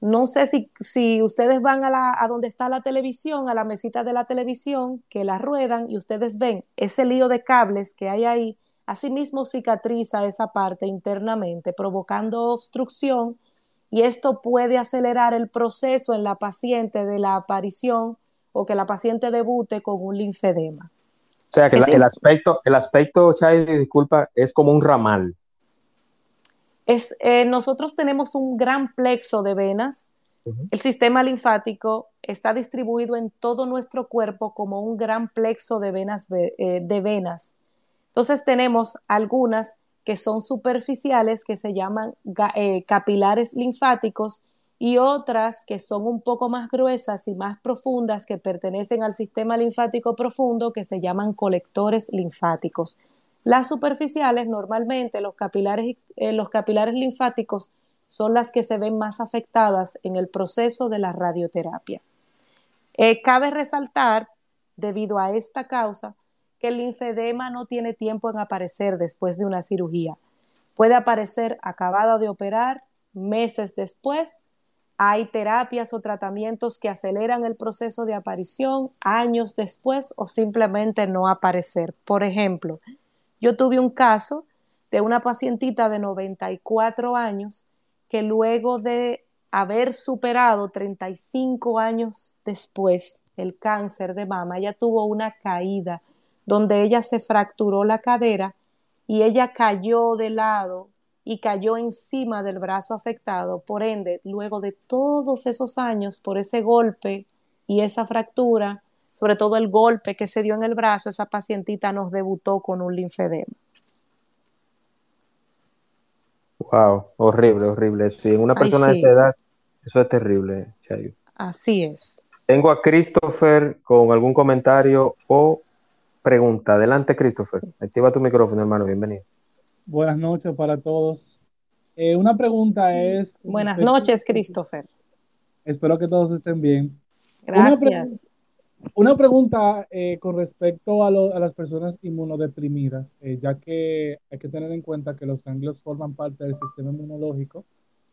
[SPEAKER 2] no sé si, si ustedes van a, a donde está la televisión, a la mesita de la televisión, que la ruedan y ustedes ven ese lío de cables que hay ahí, asimismo cicatriza esa parte internamente, provocando obstrucción y esto puede acelerar el proceso en la paciente de la aparición o que la paciente debute con un linfedema.
[SPEAKER 1] O sea que el aspecto, el aspecto, Chay, disculpa, es como un ramal.
[SPEAKER 2] Es, eh, nosotros tenemos un gran plexo de venas. El sistema linfático está distribuido en todo nuestro cuerpo como un gran plexo de venas. Eh, de venas. Entonces tenemos algunas que son superficiales, que se llaman eh, capilares linfáticos, y otras que son un poco más gruesas y más profundas, que pertenecen al sistema linfático profundo, que se llaman colectores linfáticos. Las superficiales, normalmente los capilares, eh, los capilares linfáticos, son las que se ven más afectadas en el proceso de la radioterapia. Eh, cabe resaltar, debido a esta causa, que el linfedema no tiene tiempo en aparecer después de una cirugía. Puede aparecer acabada de operar meses después. Hay terapias o tratamientos que aceleran el proceso de aparición años después o simplemente no aparecer. Por ejemplo, yo tuve un caso de una pacientita de 94 años que luego de haber superado 35 años después el cáncer de mama, ella tuvo una caída donde ella se fracturó la cadera y ella cayó de lado y cayó encima del brazo afectado. Por ende, luego de todos esos años, por ese golpe y esa fractura, sobre todo el golpe que se dio en el brazo, esa pacientita nos debutó con un linfedema.
[SPEAKER 1] Wow, horrible, horrible. Sí, en una persona de esa edad, eso es terrible, Chayo.
[SPEAKER 2] Así es.
[SPEAKER 1] Tengo a Christopher con algún comentario o pregunta. Adelante, Christopher. Activa tu micrófono, hermano. Bienvenido.
[SPEAKER 3] Buenas noches para todos. Eh, una pregunta es...
[SPEAKER 2] Buenas noches, Christopher.
[SPEAKER 3] Espero que todos estén bien.
[SPEAKER 2] Gracias.
[SPEAKER 3] Una, pregunta eh, con respecto a, las personas inmunodeprimidas, eh, ya que hay que tener en cuenta que los ganglios forman parte del sistema inmunológico,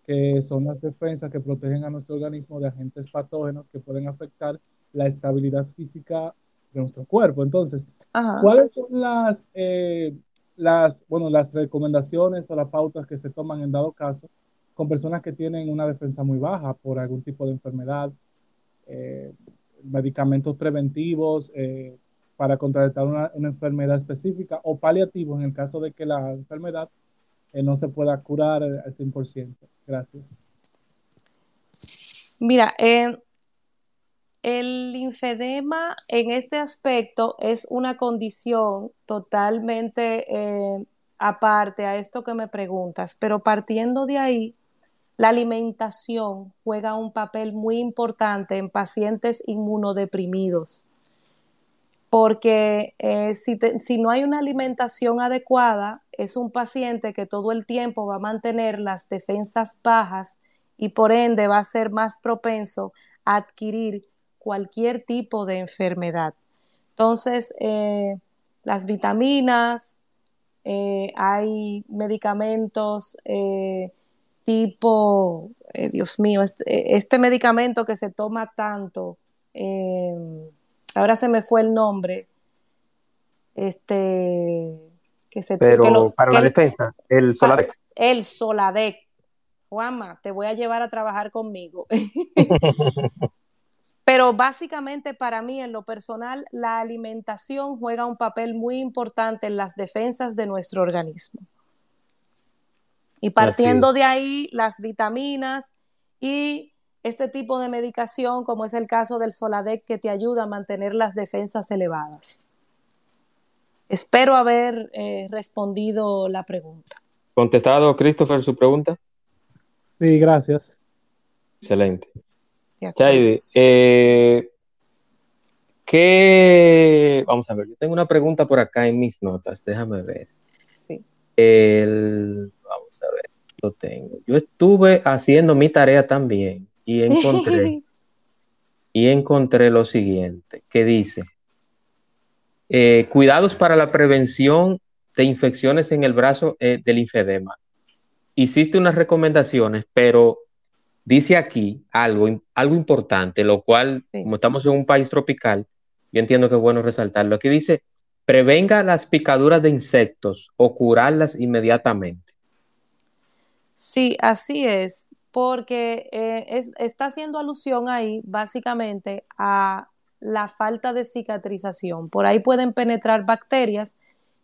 [SPEAKER 3] que son las defensas que protegen a nuestro organismo de agentes patógenos que pueden afectar la estabilidad física de nuestro cuerpo. Entonces, ¿cuáles son las, eh, las, bueno, las recomendaciones o las pautas que se toman en dado caso con personas que tienen una defensa muy baja por algún tipo de enfermedad, eh, medicamentos preventivos eh, para contrarrestar una, enfermedad específica o paliativos en el caso de que la enfermedad no se pueda curar al 100%? Gracias.
[SPEAKER 2] Mira, el linfedema en este aspecto es una condición totalmente eh, aparte a esto que me preguntas, pero partiendo de ahí, la alimentación juega un papel muy importante en pacientes inmunodeprimidos, porque eh, si, si no hay una alimentación adecuada, es un paciente que todo el tiempo va a mantener las defensas bajas y por ende va a ser más propenso a adquirir cualquier tipo de enfermedad. Entonces, eh, las vitaminas, eh, hay medicamentos eh, tipo, Dios mío, este, este, medicamento que se toma tanto, ahora se me fue el nombre, este,
[SPEAKER 1] que se... Pero para la defensa, el Soladec.
[SPEAKER 2] El Soladec. Juanma, te voy a llevar a trabajar conmigo. Pero básicamente para mí, en lo personal, la alimentación juega un papel muy importante en las defensas de nuestro organismo. Y partiendo de ahí, las vitaminas y este tipo de medicación, como es el caso del Soladec, que te ayuda a mantener las defensas elevadas. Espero haber eh, respondido la pregunta.
[SPEAKER 1] ¿Contestado, Christopher, su pregunta?
[SPEAKER 3] Sí, gracias.
[SPEAKER 1] Excelente. Chaide, eh, ¿qué? Vamos a ver, yo tengo una pregunta por acá en mis notas, déjame ver.
[SPEAKER 2] Sí.
[SPEAKER 1] Vamos a ver, lo tengo. Yo estuve haciendo mi tarea también y encontré, y encontré lo siguiente, que dice, eh, cuidados para la prevención de infecciones en el brazo eh, del infedema. Hiciste unas recomendaciones, pero dice aquí algo, algo importante, lo cual, como estamos en un país tropical, yo entiendo que es bueno resaltarlo. Aquí dice, prevenga las picaduras de insectos o curarlas inmediatamente.
[SPEAKER 2] Sí, así es, porque eh, está haciendo alusión ahí básicamente a la falta de cicatrización. Por ahí pueden penetrar bacterias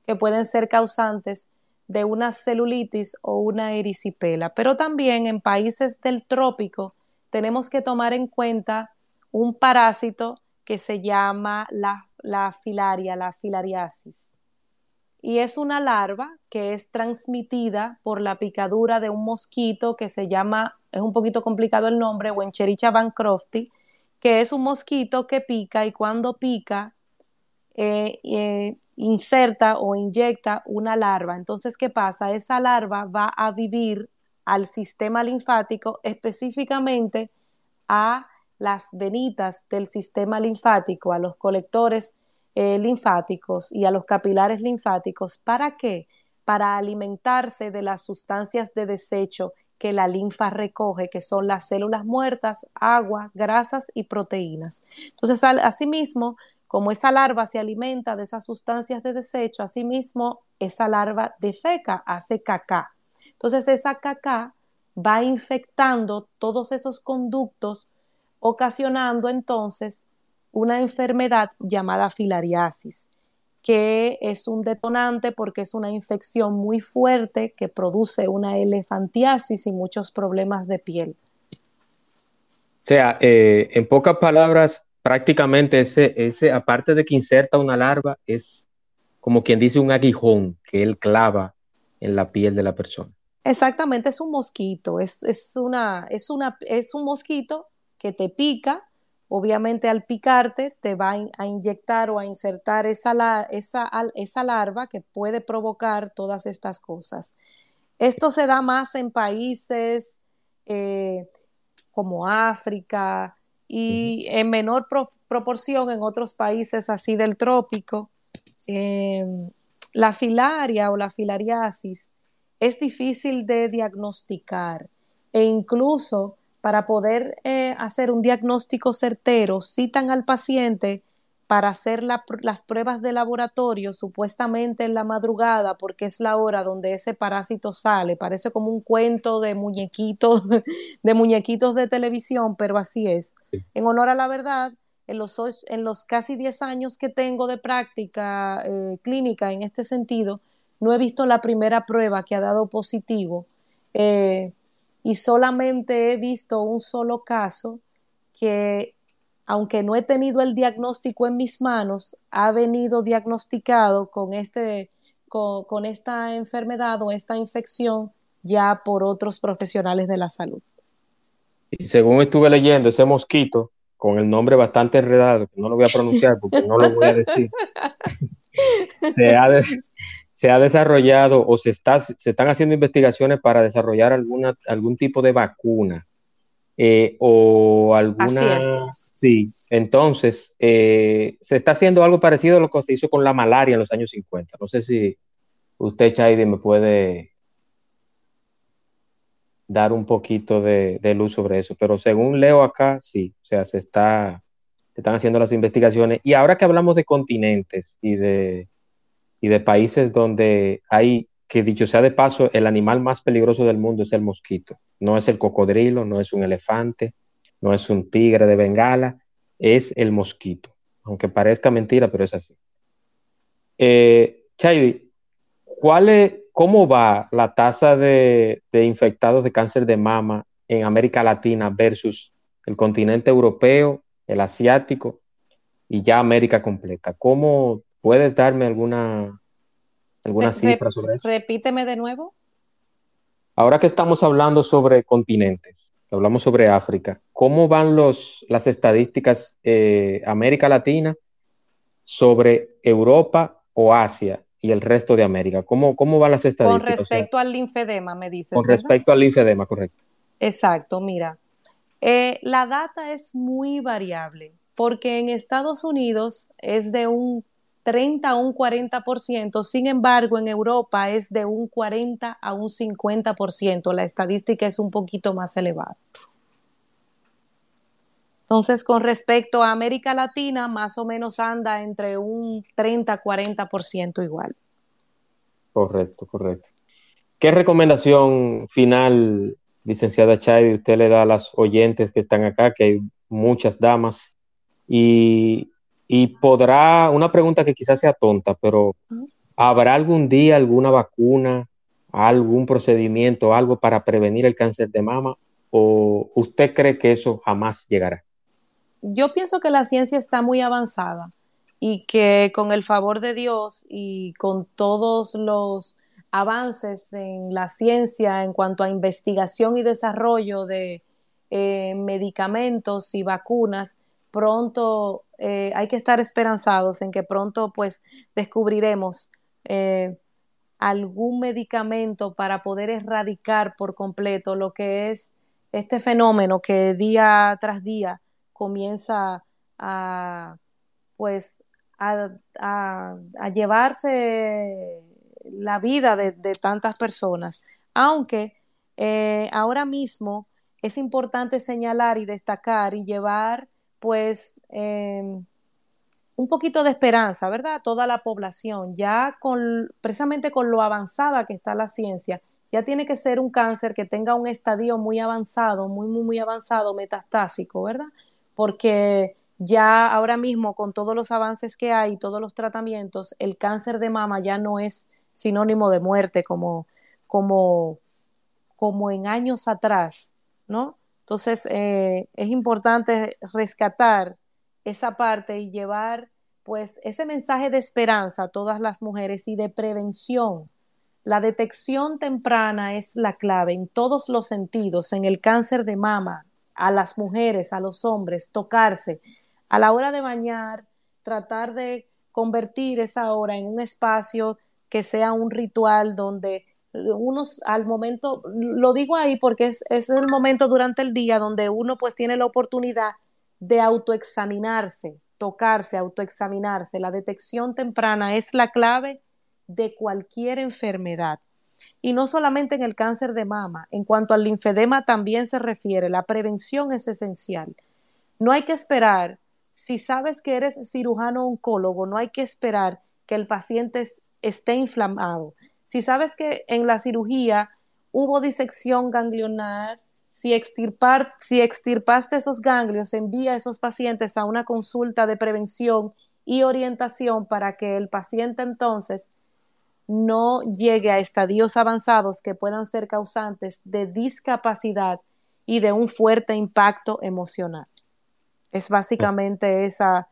[SPEAKER 2] que pueden ser causantes de una celulitis o una erisipela. Pero también en países del trópico tenemos que tomar en cuenta un parásito que se llama la, la filaria, la filariasis. Y es una larva que es transmitida por la picadura de un mosquito que se llama, es un poquito complicado el nombre, Wenchericha bancrofti, que es un mosquito que pica y cuando pica eh, eh, inserta o inyecta una larva. Entonces, ¿qué pasa? Esa larva va a vivir al sistema linfático, específicamente a las venitas del sistema linfático, a los colectores eh, linfáticos y a los capilares linfáticos. ¿Para qué? Para alimentarse de las sustancias de desecho que la linfa recoge, que son las células muertas, agua, grasas y proteínas. Entonces, asimismo, como esa larva se alimenta de esas sustancias de desecho, asimismo esa larva defeca, hace caca. Entonces esa caca va infectando todos esos conductos, ocasionando entonces una enfermedad llamada filariasis, que es un detonante porque es una infección muy fuerte que produce una elefantiasis y muchos problemas de piel.
[SPEAKER 1] O sea, eh, en pocas palabras, prácticamente ese, ese, aparte de que inserta una larva, es como quien dice un aguijón que él clava en la piel de la persona.
[SPEAKER 2] Exactamente, es un mosquito, es, una, es, una, es un mosquito que te pica, obviamente al picarte te va a inyectar o a insertar esa, esa, esa larva que puede provocar todas estas cosas. Esto se da más en países eh, como África, y en menor proporción en otros países así del trópico. Em, la filaria o la filariasis es difícil de diagnosticar e incluso para poder eh, hacer un diagnóstico certero citan al paciente para hacer las pruebas de laboratorio supuestamente en la madrugada porque es la hora donde ese parásito sale. Parece como un cuento de muñequitos, de muñequitos de televisión, pero así es. En honor a la verdad, en los, en los casi 10 años que tengo de práctica eh, clínica en este sentido, no he visto la primera prueba que ha dado positivo eh, y solamente he visto un solo caso que aunque no he tenido el diagnóstico en mis manos, ha venido diagnosticado con, este, con, esta enfermedad o esta infección ya por otros profesionales de la salud.
[SPEAKER 1] Y según estuve leyendo, ese mosquito, con el nombre bastante enredado, que no lo voy a pronunciar porque no lo voy a decir, se, ha se, ha desarrollado o se, está, se están haciendo investigaciones para desarrollar alguna, algún tipo de vacuna eh, o alguna... Sí, entonces eh, se está haciendo algo parecido a lo que se hizo con la malaria en los años 50. No sé si, usted, Chaidi, me puede dar un poquito de, luz sobre eso. Pero según leo acá, sí, o sea, se está, se están haciendo las investigaciones. Y ahora que hablamos de continentes y de, y de países donde hay, que dicho sea de paso, el animal más peligroso del mundo es el mosquito. No es el cocodrilo, no es un elefante, no es un tigre de Bengala, es el mosquito. Aunque parezca mentira, pero es así. Eh, Chaidi, ¿cuál es, ¿cómo va la tasa de, infectados de cáncer de mama en América Latina versus el continente europeo, el asiático y ya América completa? ¿Cómo puedes darme alguna, alguna cifra sobre eso?
[SPEAKER 2] Repíteme de nuevo.
[SPEAKER 1] Ahora que estamos hablando sobre continentes, hablamos sobre África, ¿cómo van los, las estadísticas eh, América Latina sobre Europa o Asia y el resto de América? ¿Cómo, cómo van las estadísticas?
[SPEAKER 2] Con respecto al linfedema, me dices.
[SPEAKER 1] Con respecto al linfedema, correcto.
[SPEAKER 2] Exacto, mira. Eh, la data es muy variable porque en Estados Unidos es de un 30 a un 40%, sin embargo en Europa es de un 40 a un 50%, la estadística es un poquito más elevada. Entonces, con respecto a América Latina, más o menos anda entre un 30-40% igual.
[SPEAKER 1] Correcto, correcto. ¿Qué recomendación final, licenciada Chay, usted le da a las oyentes que están acá, que hay muchas damas, y, y podrá, una pregunta que quizás sea tonta, pero ¿habrá algún día alguna vacuna, algún procedimiento, algo para prevenir el cáncer de mama? ¿O usted cree que eso jamás llegará?
[SPEAKER 2] yo pienso que la ciencia está muy avanzada y que con el favor de Dios y con todos los avances en la ciencia en cuanto a investigación y desarrollo de eh, medicamentos y vacunas, pronto eh, hay que estar esperanzados en que pronto pues descubriremos eh, algún medicamento para poder erradicar por completo lo que es este fenómeno que día tras día comienza a, pues, a, llevarse la vida de, tantas personas. Aunque eh, ahora mismo es importante señalar y destacar y llevar, pues, em, un poquito de esperanza, ¿verdad? Toda la población, ya con, precisamente con lo avanzada que está la ciencia, ya tiene que ser un cáncer que tenga un estadio muy avanzado, muy, muy, muy avanzado, metastásico, ¿verdad? porque ya ahora mismo con todos los avances que hay, todos los tratamientos, el cáncer de mama ya no es sinónimo de muerte como, como, como en años atrás, ¿no? Entonces eh, es importante rescatar esa parte y llevar pues ese mensaje de esperanza a todas las mujeres y de prevención. La detección temprana es la clave en todos los sentidos, en el cáncer de mama, a las mujeres, a los hombres, tocarse. A la hora de bañar, tratar de convertir esa hora en un espacio que sea un ritual donde unos al momento, lo digo ahí porque es, es el momento durante el día donde uno pues tiene la oportunidad de autoexaminarse, tocarse, autoexaminarse. La detección temprana es la clave de cualquier enfermedad. Y no solamente en el cáncer de mama, en cuanto al linfedema también se refiere, la prevención es esencial. No hay que esperar, si sabes que eres cirujano oncólogo, no hay que esperar que el paciente esté inflamado. Si sabes que en la cirugía hubo disección ganglionar, si, extirpaste esos ganglios, envía a esos pacientes a una consulta de prevención y orientación para que el paciente entonces no llegue a estadios avanzados que puedan ser causantes de discapacidad y de un fuerte impacto emocional. Es básicamente esa,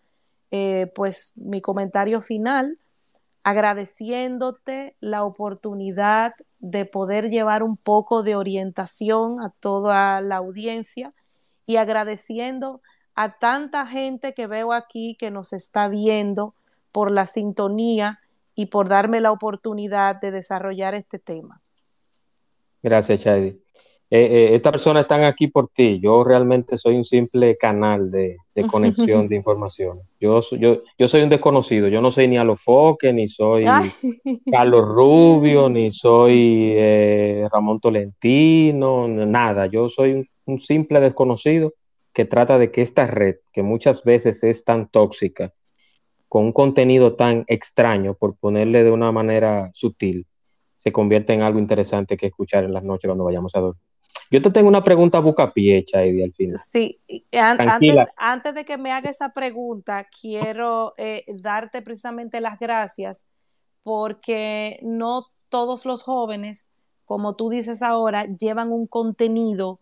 [SPEAKER 2] eh, pues, mi comentario final, agradeciéndote la oportunidad de poder llevar un poco de orientación a toda la audiencia y agradeciendo a tanta gente que veo aquí que nos está viendo por la sintonía y por darme la oportunidad de desarrollar este tema.
[SPEAKER 1] Gracias, Chadi. Eh, eh, estas personas están aquí por ti. Yo realmente soy un simple canal de, conexión de información. Yo, yo, yo soy un desconocido. Yo no soy ni Alofoque, ni soy Carlos Rubio, ni soy eh, Ramón Tolentino, nada. Yo soy un, simple desconocido que trata de que esta red, que muchas veces es tan tóxica, con un contenido tan extraño, por ponerle de una manera sutil, se convierta en algo interesante que escuchar en las noches cuando vayamos a dormir. Yo te tengo una pregunta bucapié, Chaidy, al final.
[SPEAKER 2] Sí, antes, antes, de que me haga esa pregunta, quiero eh, darte precisamente las gracias porque no todos los jóvenes, como tú dices ahora, llevan un contenido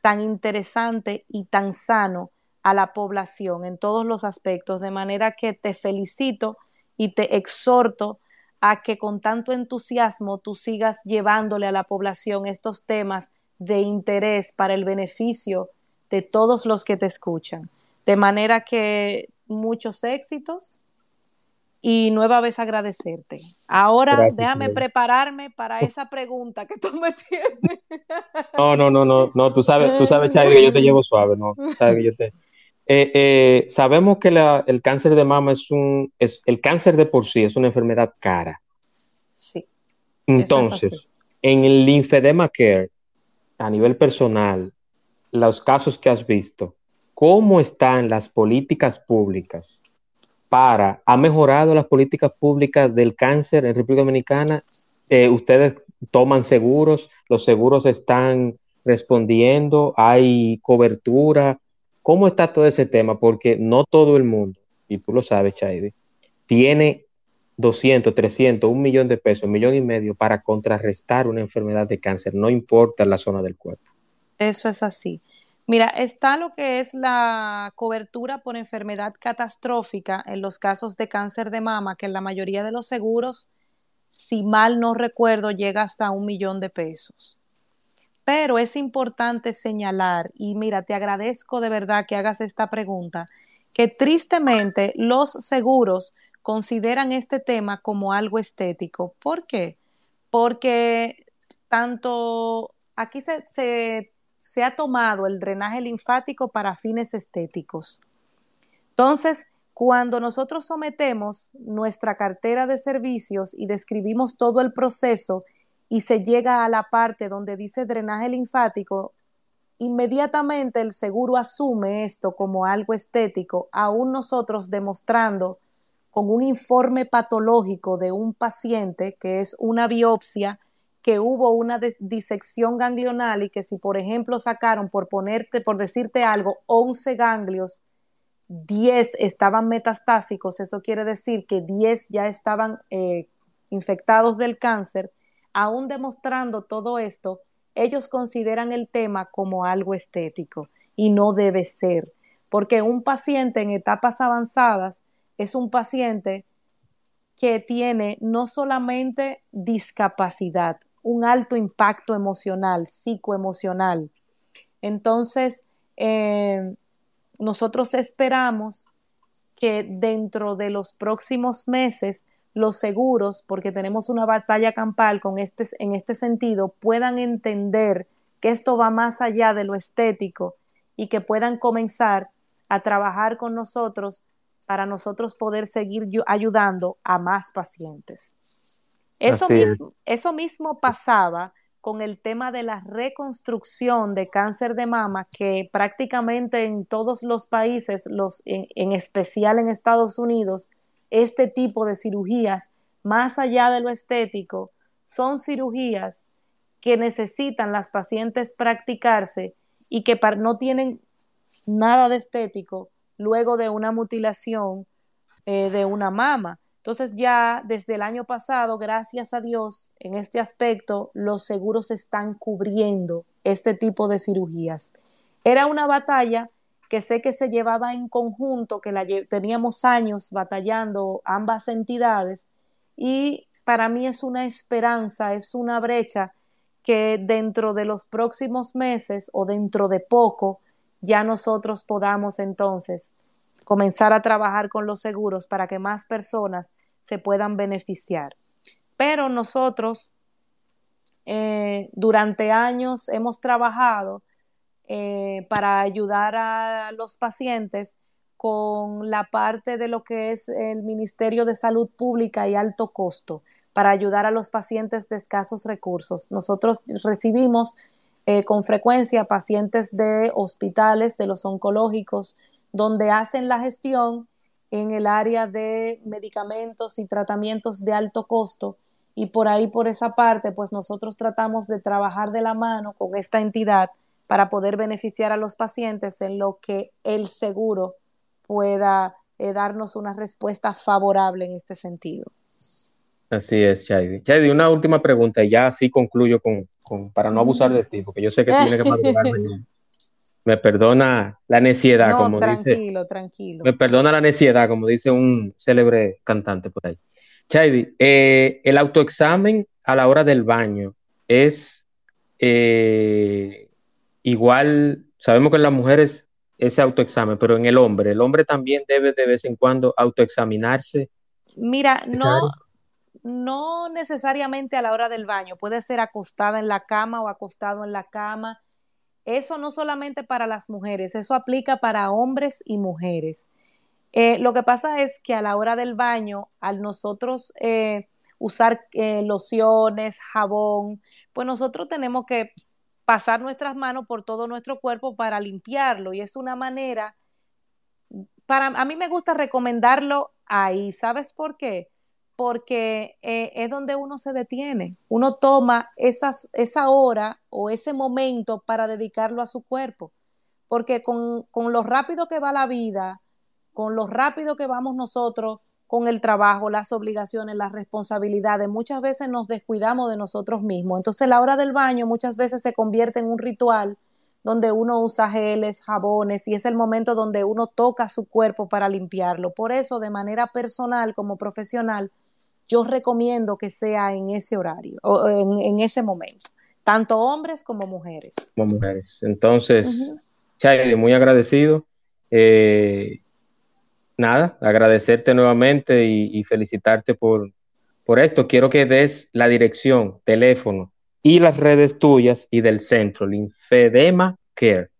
[SPEAKER 2] tan interesante y tan sano a la población en todos los aspectos, de manera que te felicito y te exhorto a que con tanto entusiasmo tú sigas llevándole a la población estos temas de interés para el beneficio de todos los que te escuchan. De manera que muchos éxitos y nueva vez agradecerte. Ahora déjame prepararme para esa pregunta que tú me tienes.
[SPEAKER 1] No, no, no, no, no, tú sabes, tú sabes, que yo te llevo suave, no, sabes que yo te... Eh, eh, sabemos que el cáncer de mama es un, es, el cáncer de por sí es una enfermedad cara.
[SPEAKER 2] Sí.
[SPEAKER 1] Entonces, en el linfedema care, a nivel personal, los casos que has visto, ¿cómo están las políticas públicas para, ha mejorado las políticas públicas del cáncer en República Dominicana? Eh, ¿Ustedes toman seguros? ¿Los seguros están respondiendo? ¿Hay cobertura? ¿Cómo está todo ese tema? Porque no todo el mundo, y tú lo sabes, Chaide, tiene 200, 300, un millón de pesos, un millón y medio para contrarrestar una enfermedad de cáncer, no importa la zona del cuerpo.
[SPEAKER 2] Eso es así. Mira, está lo que es la cobertura por enfermedad catastrófica en los casos de cáncer de mama, que en la mayoría de los seguros, si mal no recuerdo, llega hasta un millón de pesos. Pero es importante señalar, y mira, te agradezco de verdad que hagas esta pregunta, que tristemente los seguros consideran este tema como algo estético. ¿Por qué? Porque tanto aquí se, ha tomado el drenaje linfático para fines estéticos. Entonces, cuando nosotros sometemos nuestra cartera de servicios y describimos todo el proceso y se llega a la parte donde dice drenaje linfático, inmediatamente el seguro asume esto como algo estético, aún nosotros demostrando con un informe patológico de un paciente, que es una biopsia, que hubo una disección ganglional y que si, por ejemplo, sacaron, por ponerte, por decirte algo, 11 ganglios, 10 estaban metastásicos, eso quiere decir que 10 ya estaban eh, infectados del cáncer, aún demostrando todo esto, ellos consideran el tema como algo estético y no debe ser, porque un paciente en etapas avanzadas es un paciente que tiene no solamente discapacidad, un alto impacto emocional, psicoemocional. Entonces, eh, nosotros esperamos que dentro de los próximos meses los seguros, porque tenemos una batalla campal con este, en este sentido, puedan entender que esto va más allá de lo estético y que puedan comenzar a trabajar con nosotros para nosotros poder seguir ayudando a más pacientes. Eso mismo, eso mismo pasaba con el tema de la reconstrucción de cáncer de mama, que prácticamente en todos los países, los, en, especial en Estados Unidos, este tipo de cirugías, más allá de lo estético, son cirugías que necesitan las pacientes practicarse y que no tienen nada de estético, luego de una mutilación eh, de una mama. Entonces ya desde el año pasado, gracias a Dios, en este aspecto, los seguros están cubriendo este tipo de cirugías. Era una batalla que sé que se llevaba en conjunto, que la teníamos años batallando ambas entidades y para mí es una esperanza, es una brecha que dentro de los próximos meses o dentro de poco ya nosotros podamos entonces comenzar a trabajar con los seguros para que más personas se puedan beneficiar. Pero nosotros eh, durante años hemos trabajado eh, para ayudar a los pacientes con la parte de lo que es el Ministerio de Salud Pública y alto costo para ayudar a los pacientes de escasos recursos. Nosotros recibimos eh, con frecuencia pacientes de hospitales, de los oncológicos, donde hacen la gestión en el área de medicamentos y tratamientos de alto costo y por ahí, por esa parte, pues nosotros tratamos de trabajar de la mano con esta entidad para poder beneficiar a los pacientes en lo que el seguro pueda eh, darnos una respuesta favorable en este sentido.
[SPEAKER 1] Así es, Chaidi. Chaidi, una última pregunta y ya así concluyo con, para no abusar de ti, porque yo sé que tiene que madrugar mañana. Me perdona la necedad, como dice.
[SPEAKER 2] Tranquilo, tranquilo.
[SPEAKER 1] Me perdona la necedad, como dice un célebre cantante por ahí. Chaidi, eh, el autoexamen a la hora del baño es eh, igual, sabemos que en las mujeres ese autoexamen, pero en el hombre, el hombre también debe de vez en cuando autoexaminarse.
[SPEAKER 2] Mira, no, no necesariamente a la hora del baño, puede ser acostada en la cama o acostado en la cama. Eso no solamente para las mujeres, eso aplica para hombres y mujeres. Eh, lo que pasa es que a la hora del baño, al nosotros eh, usar eh, lociones, jabón, pues nosotros tenemos que pasar nuestras manos por todo nuestro cuerpo para limpiarlo y es una manera, para a mí me gusta recomendarlo ahí, ¿sabes por qué? Porque eh, es donde uno se detiene, uno toma esas, esa hora o ese momento para dedicarlo a su cuerpo, porque con, con lo rápido que va la vida, con lo rápido que vamos nosotros, con el trabajo, las obligaciones, las responsabilidades. Muchas veces nos descuidamos de nosotros mismos. Entonces la hora del baño muchas veces se convierte en un ritual donde uno usa geles, jabones y es el momento donde uno toca su cuerpo para limpiarlo. Por eso, de manera personal como profesional, yo recomiendo que sea en ese horario o en, ese momento, tanto hombres como mujeres.
[SPEAKER 1] Como mujeres. Entonces, uh muy agradecido. Eh, nada, agradecerte nuevamente y, felicitarte por, por esto. Quiero que des la dirección, teléfono y las redes tuyas y del centro, Linfedema Care.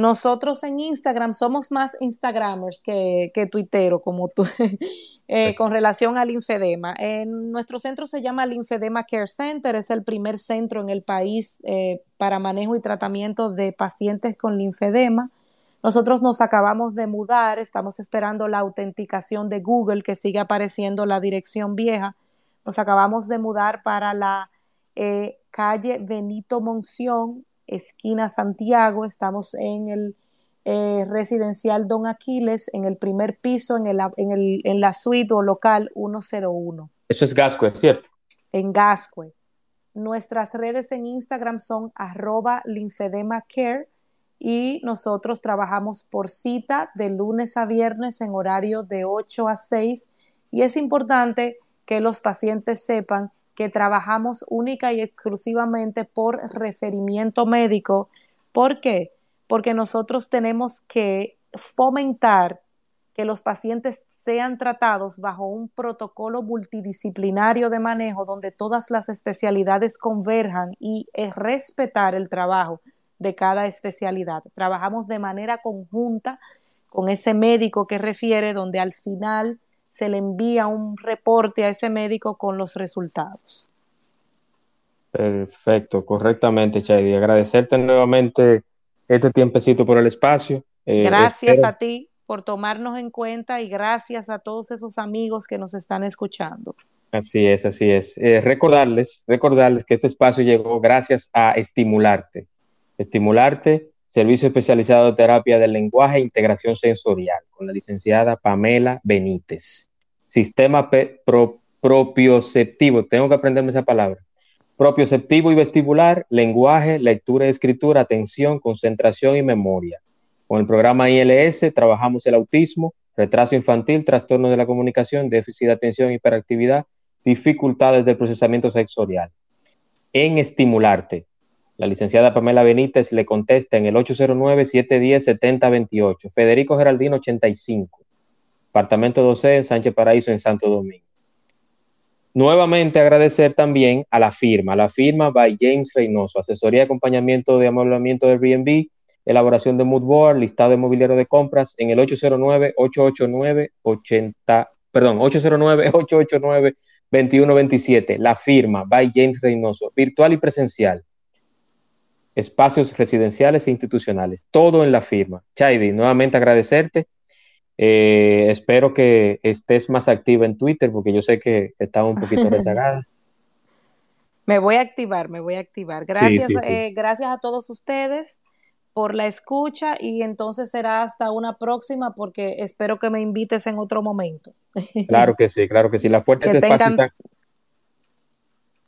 [SPEAKER 2] Nosotros en Instagram somos más Instagramers que, que tuitero, como tú, eh, con relación al linfedema. En nuestro centro se llama Linfedema Care Center, es el primer centro en el país eh, para manejo y tratamiento de pacientes con linfedema. Nosotros nos acabamos de mudar, estamos esperando la autenticación de Google, que sigue apareciendo la dirección vieja. Nos acabamos de mudar para la eh, calle Benito Monción, esquina Santiago. Estamos en el eh, residencial Don Aquiles, en el primer piso, en, el, en, el, en la suite o local 101.
[SPEAKER 1] Eso es Gascue, ¿cierto?
[SPEAKER 2] En Gascue. Nuestras redes en Instagram son arroba linfedemacare y nosotros trabajamos por cita de lunes a viernes en horario de 8 a 6 y es importante que los pacientes sepan que trabajamos única y exclusivamente por referimiento médico. ¿Por qué? Porque nosotros tenemos que fomentar que los pacientes sean tratados bajo un protocolo multidisciplinario de manejo donde todas las especialidades converjan y es respetar el trabajo de cada especialidad. Trabajamos de manera conjunta con ese médico que refiere, donde al final se le envía un reporte a ese médico con los resultados.
[SPEAKER 1] Perfecto, correctamente, Chaydi. Agradecerte nuevamente este tiempecito por el espacio.
[SPEAKER 2] Eh, gracias a ti por tomarnos en cuenta y gracias a todos esos amigos que nos están escuchando.
[SPEAKER 1] Así es, así es. Eh, recordarles, recordarles que este espacio llegó gracias a Estimularte, Estimularte, Servicio Especializado de Terapia del Lenguaje e Integración Sensorial, con la licenciada Pamela Benítez. Sistema propioceptivo, tengo que aprenderme esa palabra. Propioceptivo y vestibular, lenguaje, lectura y escritura, atención, concentración y memoria. Con el programa ILS trabajamos el autismo, retraso infantil, trastorno de la comunicación, déficit de atención, hiperactividad, dificultades del procesamiento sensorial. En estimularte, la licenciada Pamela Benítez le contesta en el 809-710-7028. Federico Geraldino 85. Apartamento 12 en Sánchez Paraíso en Santo Domingo. nuevamente agradecer también a la firma, la firma by James Reynoso, asesoría y acompañamiento de amoblamiento de Airbnb, elaboración de mood board, listado de mobiliario de compras en el 809-889-80, perdón, 809-889-2127. La firma by James Reynoso, virtual y presencial. Espacios residenciales e institucionales, todo en la firma. Chaidi, nuevamente agradecerte eh, espero que estés más activa en Twitter porque yo sé que estaba un poquito rezagada.
[SPEAKER 2] me voy a activar, me voy a activar. Gracias, eh, gracias a todos ustedes por la escucha y entonces será hasta una próxima porque espero que me invites en otro momento.
[SPEAKER 1] Claro que sí, claro que sí. La puerta de espacio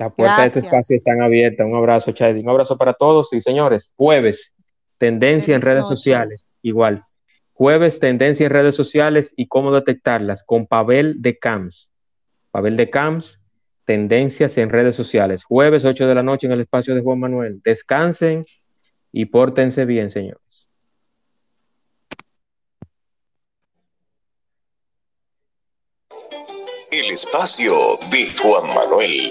[SPEAKER 1] está, la puerta de este espacio están abierta. Un abrazo, Chadi. Un abrazo para todos y señores. Jueves, tendencia en redes sociales, igual. Jueves, tendencia en redes sociales y cómo detectarlas con Pavel de Camps. Pavel de Camps, tendencias en redes sociales. Jueves, 8 de la noche en el espacio de Juan Manuel. Descansen y pórtense bien, señores.
[SPEAKER 4] El espacio de Juan Manuel